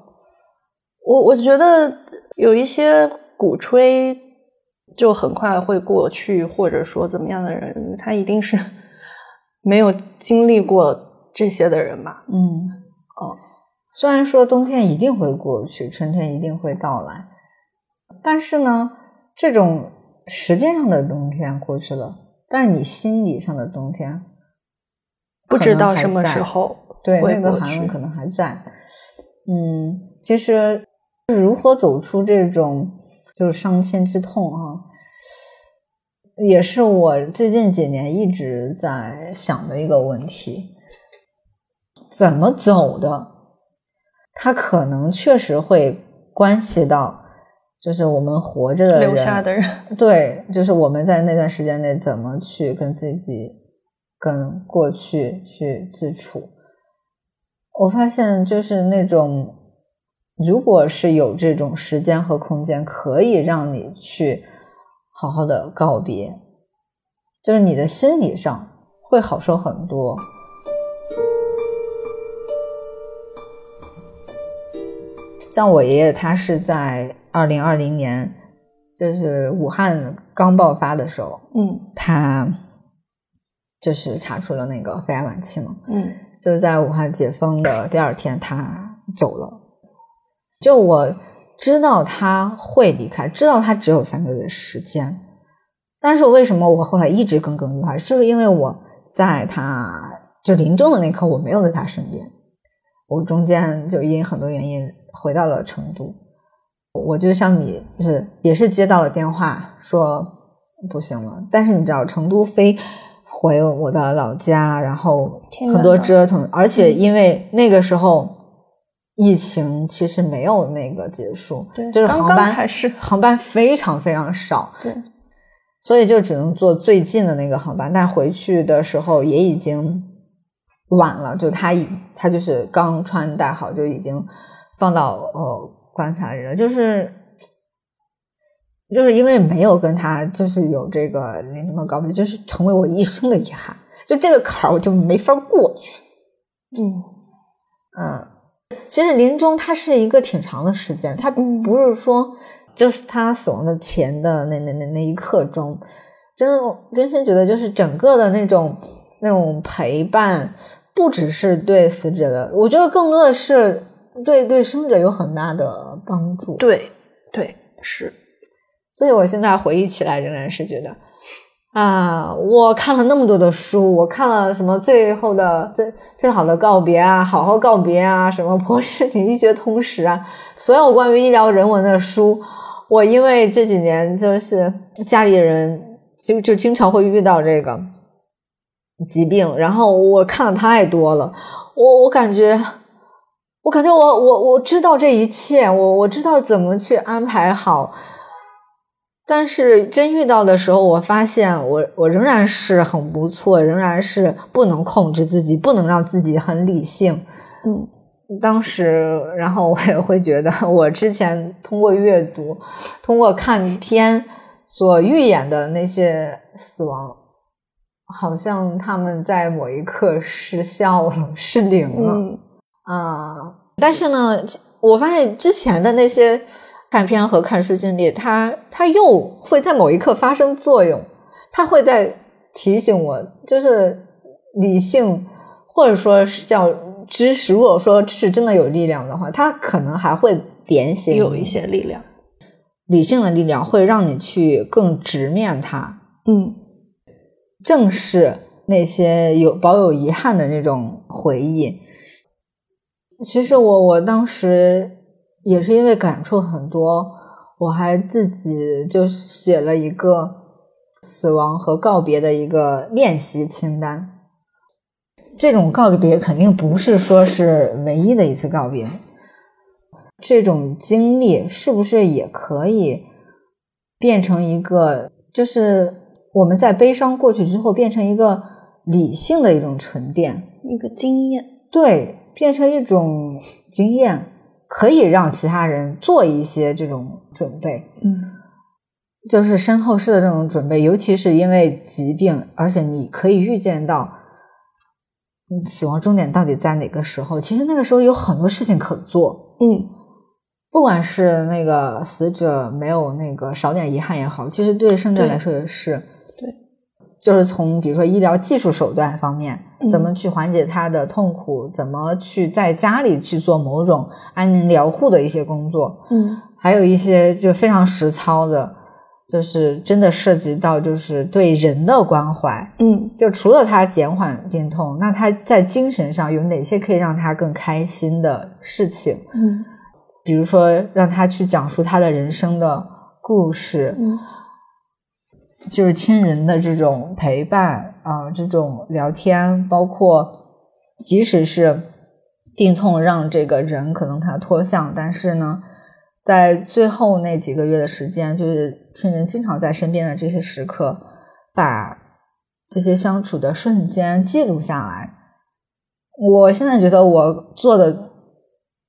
[SPEAKER 1] 我我觉得有一些鼓吹就很快会过去，或者说怎么样的人，他一定是 没有经历过这些的人吧？
[SPEAKER 2] 嗯，
[SPEAKER 1] 哦，
[SPEAKER 2] 虽然说冬天一定会过去，春天一定会到来，但是呢，这种时间上的冬天过去了，但你心理上的冬天
[SPEAKER 1] 不知道什么时候
[SPEAKER 2] 对那个寒冷可能还在。嗯，其实如何走出这种就是伤心之痛啊，也是我最近几年一直在想的一个问题。怎么走的？它可能确实会关系到，就是我们活着的人
[SPEAKER 1] 留下的人，
[SPEAKER 2] 对，就是我们在那段时间内怎么去跟自己、跟过去去自处。我发现，就是那种，如果是有这种时间和空间，可以让你去好好的告别，就是你的心理上会好受很多。像我爷爷，他是在二零二零年，就是武汉刚爆发的时候，
[SPEAKER 1] 嗯
[SPEAKER 2] 他就是查出了那个肺癌晚期嘛，
[SPEAKER 1] 嗯
[SPEAKER 2] 就在武汉解封的第二天，他走了。就我知道他会离开，知道他只有三个月时间，但是为什么我后来一直耿耿于怀？就是因为我在他就临终的那刻，我没有在他身边，我中间就因很多原因回到了成都。我就像你，就是也是接到了电话说不行了，但是你知道成都飞回我的老家，然后很多折腾，而且因为那个时候疫情其实没有那个结束，
[SPEAKER 1] 对
[SPEAKER 2] 就是航班
[SPEAKER 1] 还是
[SPEAKER 2] 航班非常非常少，
[SPEAKER 1] 对，
[SPEAKER 2] 所以就只能坐最近的那个航班，但回去的时候也已经晚了，就他已他就是刚穿戴好就已经放到呃棺材里了，就是就是因为没有跟他就是有这个那什么告别，就是成为我一生的遗憾，就这个坎儿我就没法过去。
[SPEAKER 1] 嗯
[SPEAKER 2] 嗯，其实临终它是一个挺长的时间，它
[SPEAKER 1] 嗯
[SPEAKER 2] 不是说就是他死亡的前的那那那那一刻钟，真的真心觉得就是整个的那种那种陪伴，不只是对死者的，我觉得更多的是对对生者有很大的帮助。
[SPEAKER 1] 对对是，
[SPEAKER 2] 所以我现在回忆起来，仍然是觉得啊，我看了那么多的书，我看了什么最后的最最好的告别啊，好好告别啊，什么博士你医学通识啊，所有关于医疗人文的书，我因为这几年就是家里人就就经常会遇到这个疾病，然后我看的太多了，我我感觉。我感觉我我我知道这一切，我我知道怎么去安排好但是真遇到的时候，我发现我我仍然是很不错，仍然是不能控制自己，不能让自己很理性。
[SPEAKER 1] 嗯，
[SPEAKER 2] 当时，然后我也会觉得，我之前通过阅读、通过看片所预演的那些死亡，好像他们在某一刻失效了，失灵了。
[SPEAKER 1] 嗯
[SPEAKER 2] 啊、但是呢，我发现之前的那些看片和看书经历，它它又会在某一刻发生作用，它会在提醒我，就是理性或者说是叫知识。如果说知识真的有力量的话，它可能还会点醒
[SPEAKER 1] 有一些力量。
[SPEAKER 2] 理性的力量，会让你去更直面它，
[SPEAKER 1] 嗯
[SPEAKER 2] 正视那些有保有遗憾的那种回忆。其实我我当时也是因为感触很多，我还自己就写了一个死亡和告别的一个练习清单。这种告别肯定不是说是唯一的一次告别，这种经历是不是也可以变成一个，就是我们在悲伤过去之后，变成一个理性的一种沉淀？
[SPEAKER 1] 一个经验。
[SPEAKER 2] 对，变成一种经验，可以让其他人做一些这种准备，
[SPEAKER 1] 嗯
[SPEAKER 2] 就是身后事的这种准备，尤其是因为疾病，而且你可以预见到，嗯死亡终点到底在哪个时候。其实那个时候有很多事情可做，
[SPEAKER 1] 嗯
[SPEAKER 2] 不管是那个死者没有那个少点遗憾也好，其实对生者来说也是。
[SPEAKER 1] 对，
[SPEAKER 2] 就是从比如说医疗技术手段方面，
[SPEAKER 1] 嗯
[SPEAKER 2] 怎么去缓解他的痛苦，怎么去在家里去做某种安宁疗护的一些工作，
[SPEAKER 1] 嗯
[SPEAKER 2] 还有一些就非常实操的，就是真的涉及到就是对人的关怀。
[SPEAKER 1] 嗯
[SPEAKER 2] 就除了他减缓病痛，那他在精神上有哪些可以让他更开心的事情？
[SPEAKER 1] 嗯
[SPEAKER 2] 比如说让他去讲述他的人生的故事，
[SPEAKER 1] 嗯
[SPEAKER 2] 就是亲人的这种陪伴啊、这种聊天，包括即使是病痛让这个人可能他脱相，但是呢，在最后那几个月的时间，就是亲人经常在身边的这些时刻，把这些相处的瞬间记录下来。我现在觉得我做的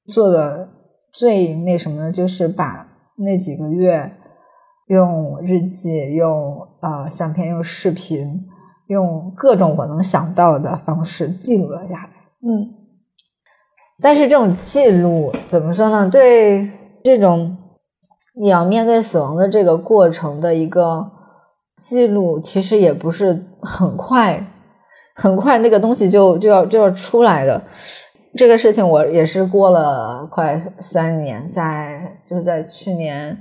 [SPEAKER 2] 做的最那什么的，就是把那几个月用日记、用呃相片、用视频、用各种我能想到的方式记录了下来。
[SPEAKER 1] 嗯
[SPEAKER 2] 但是这种记录怎么说呢？对这种你要面对死亡的这个过程的一个记录，其实也不是很快，很快那个东西就就要就要出来的。这个事情我也是过了快三年，在就是在去年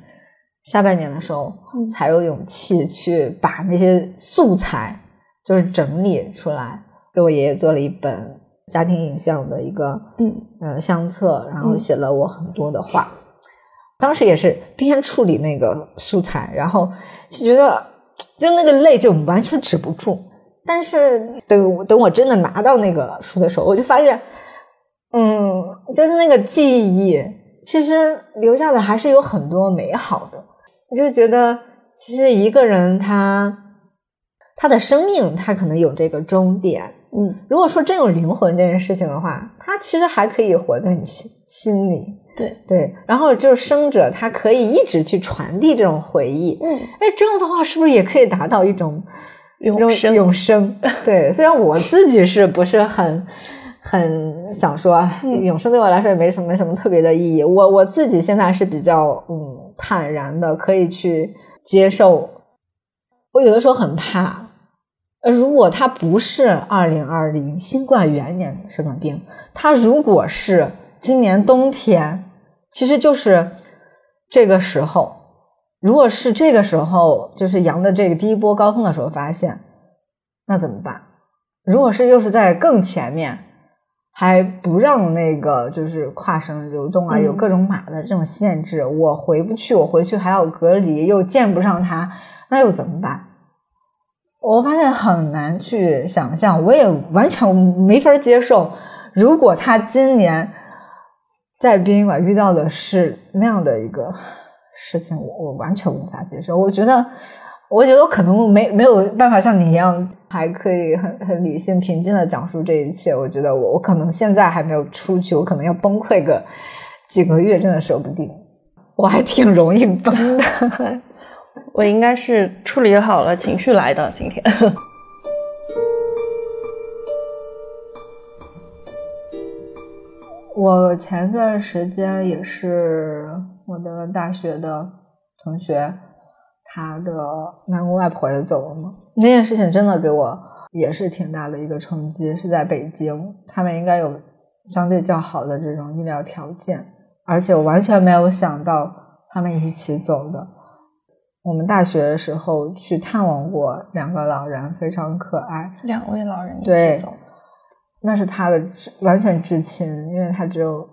[SPEAKER 2] 下半年的时候，
[SPEAKER 1] 嗯
[SPEAKER 2] 才有勇气去把那些素材就是整理出来，给我爷爷做了一本家庭影像的一个
[SPEAKER 1] 嗯
[SPEAKER 2] 呃相册，然后
[SPEAKER 1] 嗯
[SPEAKER 2] 写了我很多的话。当时也是边处理那个素材，然后就觉得就那个泪就完全止不住。但是等等我真的拿到那个书的时候，我就发现，嗯，就是那个记忆，其实留下的还是有很多美好的。我就觉得，其实一个人他他的生命，他可能有这个终点，
[SPEAKER 1] 嗯
[SPEAKER 2] 如果说真有灵魂这件事情的话，他其实还可以活在你心心里。
[SPEAKER 1] 对，
[SPEAKER 2] 对，然后就是生者，他可以一直去传递这种回忆。
[SPEAKER 1] 嗯
[SPEAKER 2] 哎，这样的话，是不是也可以达到一种
[SPEAKER 1] 永生
[SPEAKER 2] 永生？对，虽然我自己是不是很很想说，永生对我来说也没什么没什么特别的意义。我我自己现在是比较嗯坦然的，可以去接受。我有的时候很怕，呃，如果他不是二零二零新冠元年生的病，他如果是今年冬天，其实就是这个时候。如果是这个时候，就是阳的这个第一波高峰的时候发现，那怎么办？如果是又是在更前面，还不让那个就是跨省流动啊，
[SPEAKER 1] 嗯
[SPEAKER 2] 有各种码的这种限制，我回不去，我回去还要隔离，又见不上他，那又怎么办？我发现很难去想象，我也完全没法接受。如果他今年在殡仪馆遇到的是那样的一个事情，我我完全无法接受。我觉得，我觉得我可能没没有办法像你一样，还可以很很理性平静的讲述这一切。我觉得我我可能现在还没有出去，我可能要崩溃个几个月，真的说不定。我还挺容易崩的，
[SPEAKER 1] 我应该是处理好了情绪来的今天。
[SPEAKER 2] 我前段时间也是我的大学的同学，他的外公外婆也走了吗。那件事情真的给我也是挺大的一个冲击，是在北京，他们应该有相对较好的这种医疗条件，而且我完全没有想到他们一起走的。我们大学的时候去探望过两个老人，非常可爱。
[SPEAKER 1] 两位老人一起走。
[SPEAKER 2] 那是他的完全至亲，因为他只有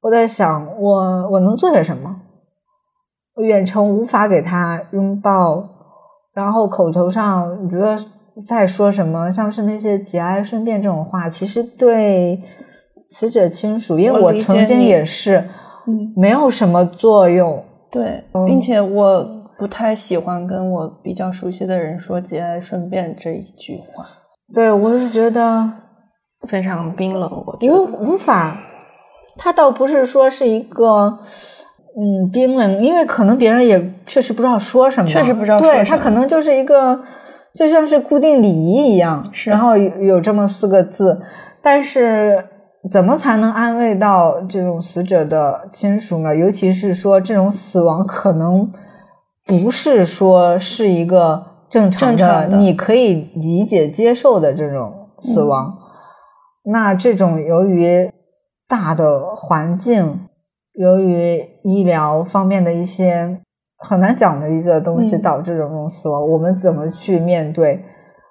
[SPEAKER 2] 我在想，我我能做些什么？远程无法给他拥抱，然后口头上你觉得在说什么？像是那些节哀顺变这种话，其实对死者亲属，因为我曾经也是，
[SPEAKER 1] 嗯，
[SPEAKER 2] 没有什么作用。
[SPEAKER 1] 对，并且我不太喜欢跟我比较熟悉的人说节哀顺变这一句话。
[SPEAKER 2] 对我是觉得。
[SPEAKER 1] 非常冰冷，我
[SPEAKER 2] 无无法，他倒不是说是一个嗯冰冷，因为可能别人也确实不知道说什么，
[SPEAKER 1] 确实不知道，
[SPEAKER 2] 对他可能就是一个就像是固定礼仪一样，然后有有这么四个字，但是怎么才能安慰到这种死者的亲属呢？尤其是说这种死亡可能不是说是一个正常的，你可以理解接受的这种死亡。那这种由于大的环境，由于医疗方面的一些很难讲的一个东西导致这种死亡，我们怎么去面对？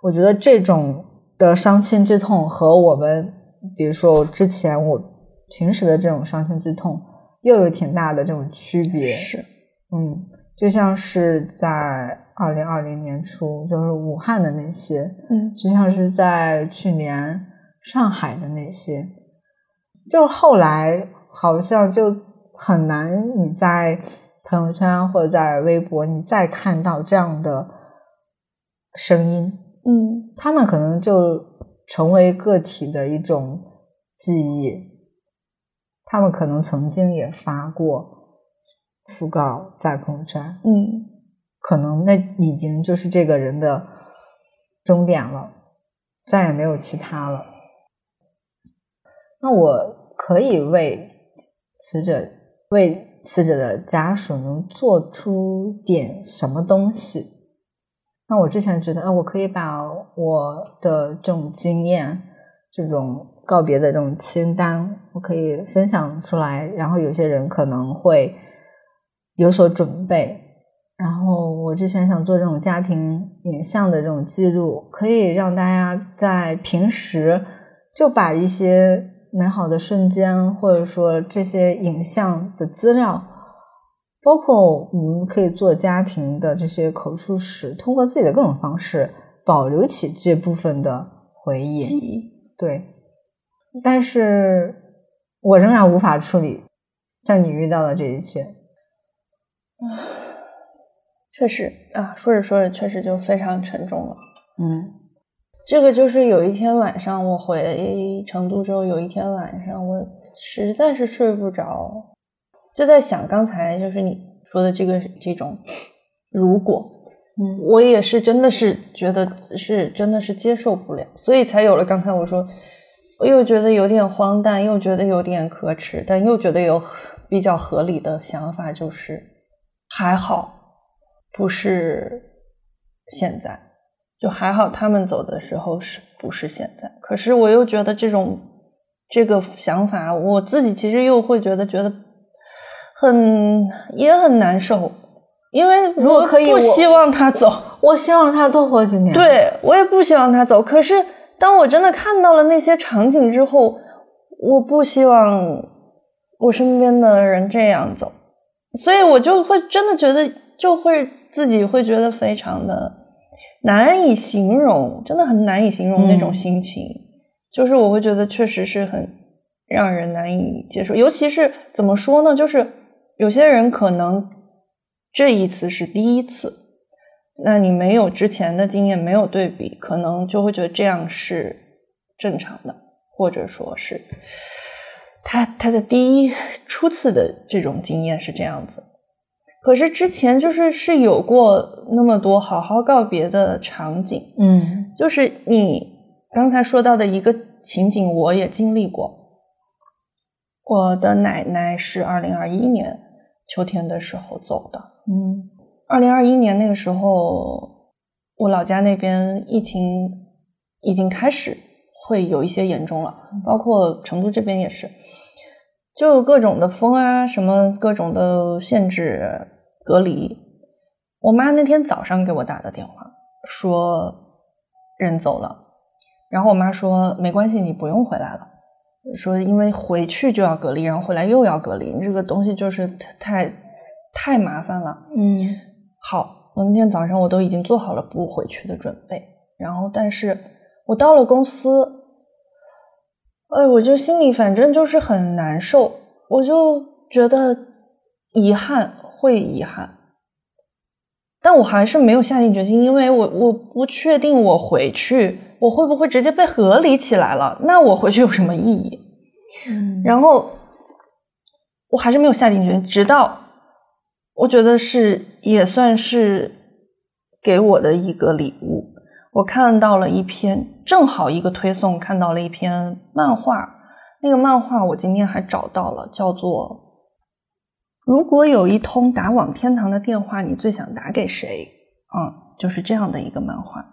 [SPEAKER 2] 我觉得这种的伤心之痛和我们，比如说之前我平时的这种伤心之痛，又有挺大的这种区别。
[SPEAKER 1] 是，
[SPEAKER 2] 嗯，就像是在二零二零年初，就是武汉的那些，
[SPEAKER 1] 嗯，
[SPEAKER 2] 就像是在去年。上海的那些，就后来好像就很难，你在朋友圈或者在微博，你再看到这样的声音，
[SPEAKER 1] 嗯，
[SPEAKER 2] 他们可能就成为个体的一种记忆，他们可能曾经也发过讣告在朋友圈，
[SPEAKER 1] 嗯，
[SPEAKER 2] 可能那已经就是这个人的终点了，再也没有其他了。那我可以为死者、为死者的家属能做出点什么东西？那我之前觉得，啊，我可以把我的这种经验、这种告别的这种清单，我可以分享出来，然后有些人可能会有所准备。然后我之前想做这种家庭影像的这种记录，可以让大家在平时就把一些。美好的瞬间，或者说这些影像的资料，包括我们可以做家庭的这些口述史，通过自己的各种方式保留起这部分的回忆。对，但是我仍然无法处理像你遇到的这一切。
[SPEAKER 1] 啊，确实啊，说着说着，确实就非常沉重了。
[SPEAKER 2] 嗯。
[SPEAKER 1] 这个就是有一天晚上我回成都之后，有一天晚上我实在是睡不着，就在想刚才就是你说的这个这种如果，
[SPEAKER 2] 嗯，
[SPEAKER 1] 我也是真的是觉得是真的是接受不了，所以才有了刚才我说，我又觉得有点荒诞，又觉得有点可耻，但又觉得有比较合理的想法，就是还好不是现在。就还好，他们走的时候是不是现在？可是我又觉得这种这个想法，我自己其实又会觉得觉得很也很难受，因为
[SPEAKER 2] 如果可以，
[SPEAKER 1] 不希望他走，
[SPEAKER 2] 我希望他多活几年。
[SPEAKER 1] 对我也不希望他走。可是当我真的看到了那些场景之后，我不希望我身边的人这样走，所以我就会真的觉得，就会自己会觉得非常的。难以形容，真的很难以形容那种心情。就是我会觉得，确实是很让人难以接受。尤其是怎么说呢？就是有些人可能这一次是第一次，那你没有之前的经验，没有对比，可能就会觉得这样是正常的，或者说是他他的第一初次的这种经验是这样子。可是之前就是是有过那么多好好告别的场景，
[SPEAKER 2] 嗯
[SPEAKER 1] 就是你刚才说到的一个情景，我也经历过。我的奶奶是二零二一年秋天的时候走的。
[SPEAKER 2] 嗯
[SPEAKER 1] 二零二一年那个时候，我老家那边疫情已经开始会有一些严重了，包括成都这边也是，就各种的封啊，什么各种的限制隔离。我妈那天早上给我打的电话，说人走了，然后我妈说没关系，你不用回来了。说因为回去就要隔离，然后回来又要隔离，这个东西就是太太麻烦了。
[SPEAKER 2] 嗯
[SPEAKER 1] 好，我那天早上我都已经做好了不回去的准备，然后但是我到了公司，哎，我就心里反正就是很难受，我就觉得遗憾，会遗憾，但我还是没有下定决心，因为我我不确定我回去我会不会直接被隔离起来了，那我回去有什么意义？
[SPEAKER 2] 嗯
[SPEAKER 1] 然后我还是没有下定决心，直到我觉得是也算是给我的一个礼物。我看到了一篇，正好一个推送看到了一篇漫画，那个漫画我今天还找到了，叫做“如果有一通打往天堂的电话，你最想打给谁？”嗯，就是这样的一个漫画。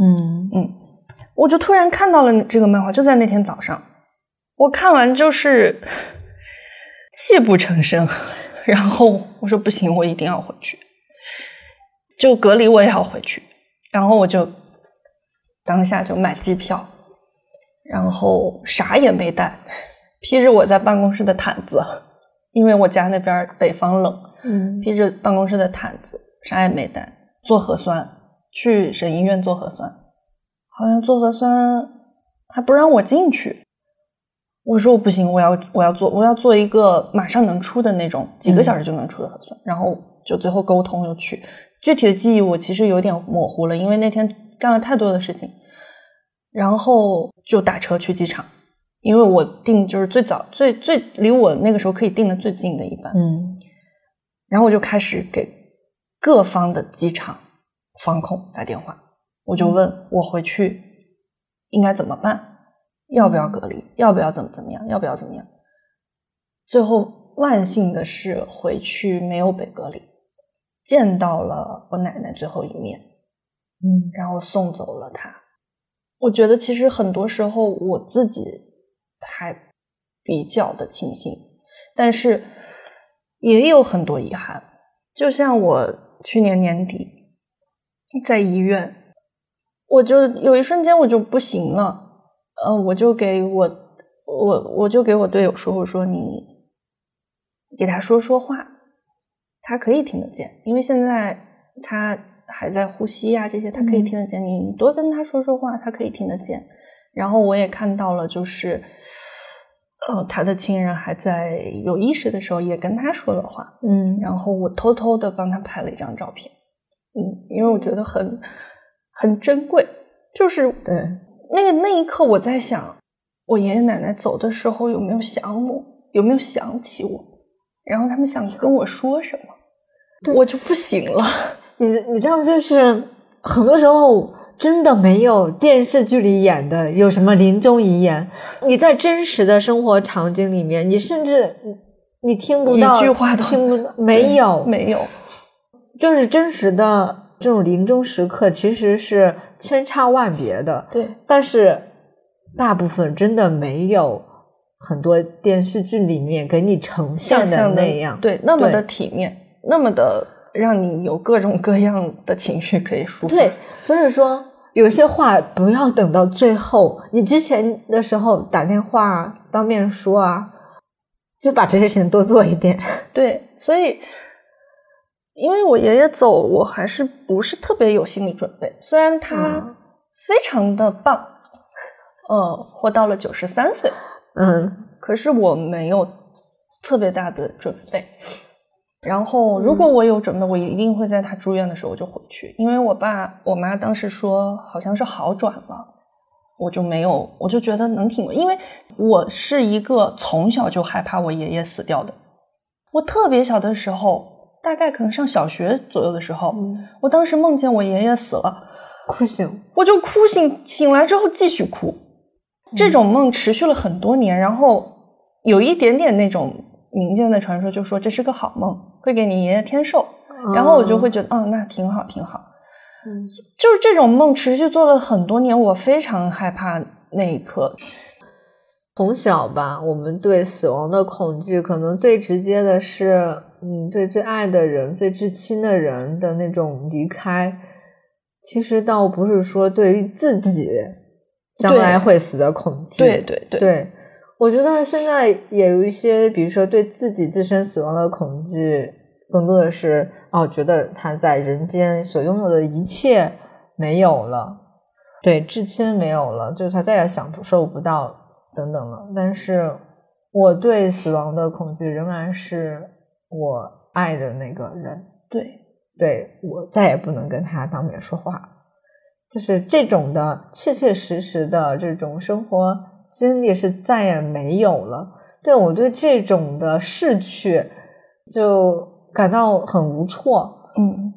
[SPEAKER 2] 嗯
[SPEAKER 1] 嗯，我就突然看到了这个漫画，就在那天早上，我看完就是泣不成声，然后我说不行，我一定要回去，就隔离我也要回去，然后我就当下就买机票，然后啥也没带，披着我在办公室的毯子，因为我家那边北方冷，
[SPEAKER 2] 嗯
[SPEAKER 1] 披着办公室的毯子，啥也没带，做核酸，去省医院做核酸，好像做核酸还不让我进去。我说我不行，我要我要做我要做一个马上能出的那种，几个小时就能出的核酸。然后就最后沟通又去，具体的记忆我其实有点模糊了，因为那天干了太多的事情。然后就打车去机场，因为我订就是最早最最离我那个时候可以订的最近的一班。
[SPEAKER 2] 嗯
[SPEAKER 1] 然后我就开始给各方的机场防控打电话，我就问我回去应该怎么办，要不要隔离，要不要怎么怎么样，要不要怎么样。最后万幸的是回去没有被隔离，见到了我奶奶最后一面，
[SPEAKER 2] 嗯
[SPEAKER 1] 然后送走了他。我觉得其实很多时候我自己还比较的庆幸，但是也有很多遗憾。就像我去年年底在医院，我就有一瞬间我就不行了，呃，我就给我我我就给我队友说，我说你给他说说话，他可以听得见，因为现在他还在呼吸呀、这些他可以听得见。你你多跟他说说话，他可以听得见。然后我也看到了，就是呃，他的亲人还在有意识的时候也跟他说了话。
[SPEAKER 2] 嗯
[SPEAKER 1] 然后我偷偷的帮他拍了一张照片，嗯，因为我觉得很很珍贵。就是
[SPEAKER 2] 对，
[SPEAKER 1] 那个那一刻，我在想，我爷爷奶奶走的时候有没有想我，有没有想起我，然后他们想跟我说什么，我就不行了。
[SPEAKER 2] 你你知道就是很多时候真的没有电视剧里演的有什么临终遗言，你在真实的生活场景里面，你甚至你听不到
[SPEAKER 1] 一句话都
[SPEAKER 2] 听不到，没有
[SPEAKER 1] 没有，
[SPEAKER 2] 就是真实的这种临终时刻其实是千差万别的，
[SPEAKER 1] 对。
[SPEAKER 2] 但是大部分真的没有很多电视剧里面给你呈现的那样，
[SPEAKER 1] 对，那么的体面，那么的让你有各种各样的情绪可以抒发。
[SPEAKER 2] 对，所以说有些话不要等到最后，你之前的时候打电话当面说啊，就把这些事情多做一点。
[SPEAKER 1] 对，所以因为我爷爷走，我还是不是特别有心理准备。虽然他
[SPEAKER 2] 嗯
[SPEAKER 1] 非常的棒，呃，活到了九十三岁，
[SPEAKER 2] 嗯
[SPEAKER 1] 可是我没有特别大的准备。然后如果我有准备，我一定会在他住院的时候就回去，因为我爸我妈当时说好像是好转了，我就没有，我就觉得能挺过，因为我是一个从小就害怕我爷爷死掉的，我特别小的时候，大概可能上小学左右的时候，我当时梦见我爷爷死了。
[SPEAKER 2] 哭醒，
[SPEAKER 1] 我就哭醒，醒来之后继续哭，这种梦持续了很多年，然后有一点点那种民间的传说，就说这是个好梦，会给你爷爷添寿，然后我就会觉得，哦，那挺好，挺好。嗯，就是这种梦持续做了很多年，我非常害怕那一刻。
[SPEAKER 2] 从小吧，我们对死亡的恐惧，可能最直接的是，嗯，对最爱的人、最至亲的人的那种离开。其实倒不是说对于自己将来会死的恐惧，
[SPEAKER 1] 对对对，
[SPEAKER 2] 对我觉得现在也有一些，比如说对自己自身死亡的恐惧，更多的是哦，觉得他在人间所拥有的一切没有了，对，至亲没有了，就是他再也享受不到等等了。但是我对死亡的恐惧仍然是我爱的那个人，
[SPEAKER 1] 对。
[SPEAKER 2] 对我再也不能跟他当面说话，就是这种的切切实实的这种生活经历是再也没有了。对我对这种的逝去就感到很无措。
[SPEAKER 1] 嗯，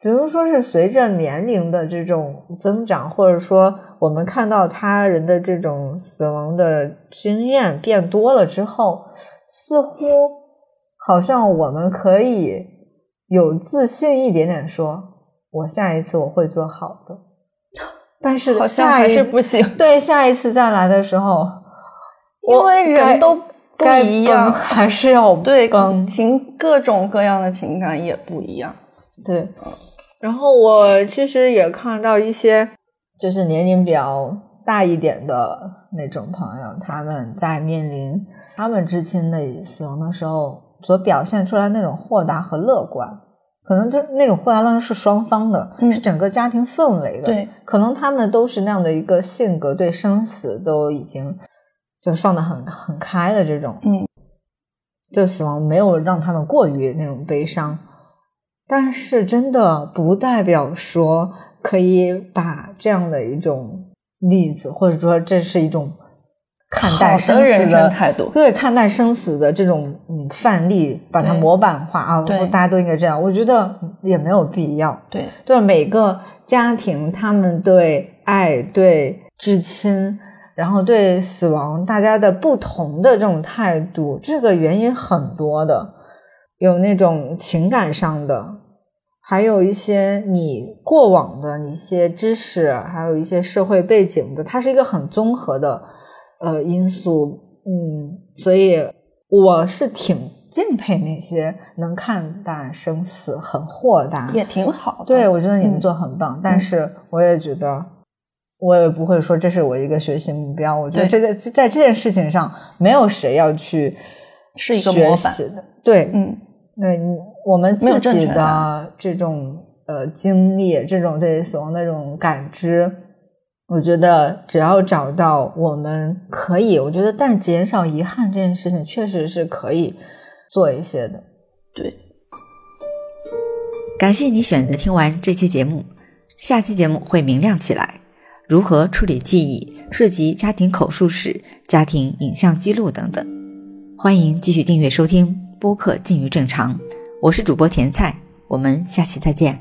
[SPEAKER 2] 只能说是随着年龄的这种增长，或者说我们看到他人的这种死亡的经验变多了之后，似乎好像我们可以。有自信一点点，说我下一次我会做好的，但是
[SPEAKER 1] 好像还是不行。
[SPEAKER 2] 对，下一次再来的时候，
[SPEAKER 1] 因为人都不一样，
[SPEAKER 2] 还是要
[SPEAKER 1] 对感情各种各样的情感也不一样。
[SPEAKER 2] 对，然后我其实也看到一些，就是年龄比较大一点的那种朋友，他们在面临他们至亲的死亡的时候。所表现出来那种豁达和乐观，可能就那种豁达乐观是双方的，是整个家庭氛围的。
[SPEAKER 1] 对，
[SPEAKER 2] 可能他们都是那样的一个性格，对生死都已经就放得很很开的这种。
[SPEAKER 1] 嗯，
[SPEAKER 2] 就死亡没有让他们过于那种悲伤，但是真的不代表说可以把这样的一种例子，或者说这是一种。看待生死的
[SPEAKER 1] 态度，
[SPEAKER 2] 对看待生死的这种嗯范例，把它模板化啊，大家都应该这样。我觉得也没有必要。
[SPEAKER 1] 对
[SPEAKER 2] 对，每个家庭他们对爱、对至亲，然后对死亡，大家的不同的这种态度，这个原因很多的，有那种情感上的，还有一些你过往的一些知识，还有一些社会背景的，它是一个很综合的。呃，因素，嗯，所以我是挺敬佩那些能看淡生死、很豁达，
[SPEAKER 1] 也挺好。
[SPEAKER 2] 对，我觉得你们做很棒，但是我也觉得，我也不会说这是我一个学习目标。我觉得这个在这件事情上，没有谁要去
[SPEAKER 1] 是一个模板
[SPEAKER 2] 的。对，
[SPEAKER 1] 嗯，
[SPEAKER 2] 对我们自己的这种呃经历，这种对死亡的这种感知。我觉得只要找到我们可以，我觉得，但减少遗憾这件事情确实是可以做一些的。
[SPEAKER 1] 对，
[SPEAKER 3] 感谢你选择听完这期节目，下期节目会明亮起来。如何处理记忆，涉及家庭口述史、家庭影像记录等等。欢迎继续订阅收听播客《近于正常》，我是主播甜菜，我们下期再见。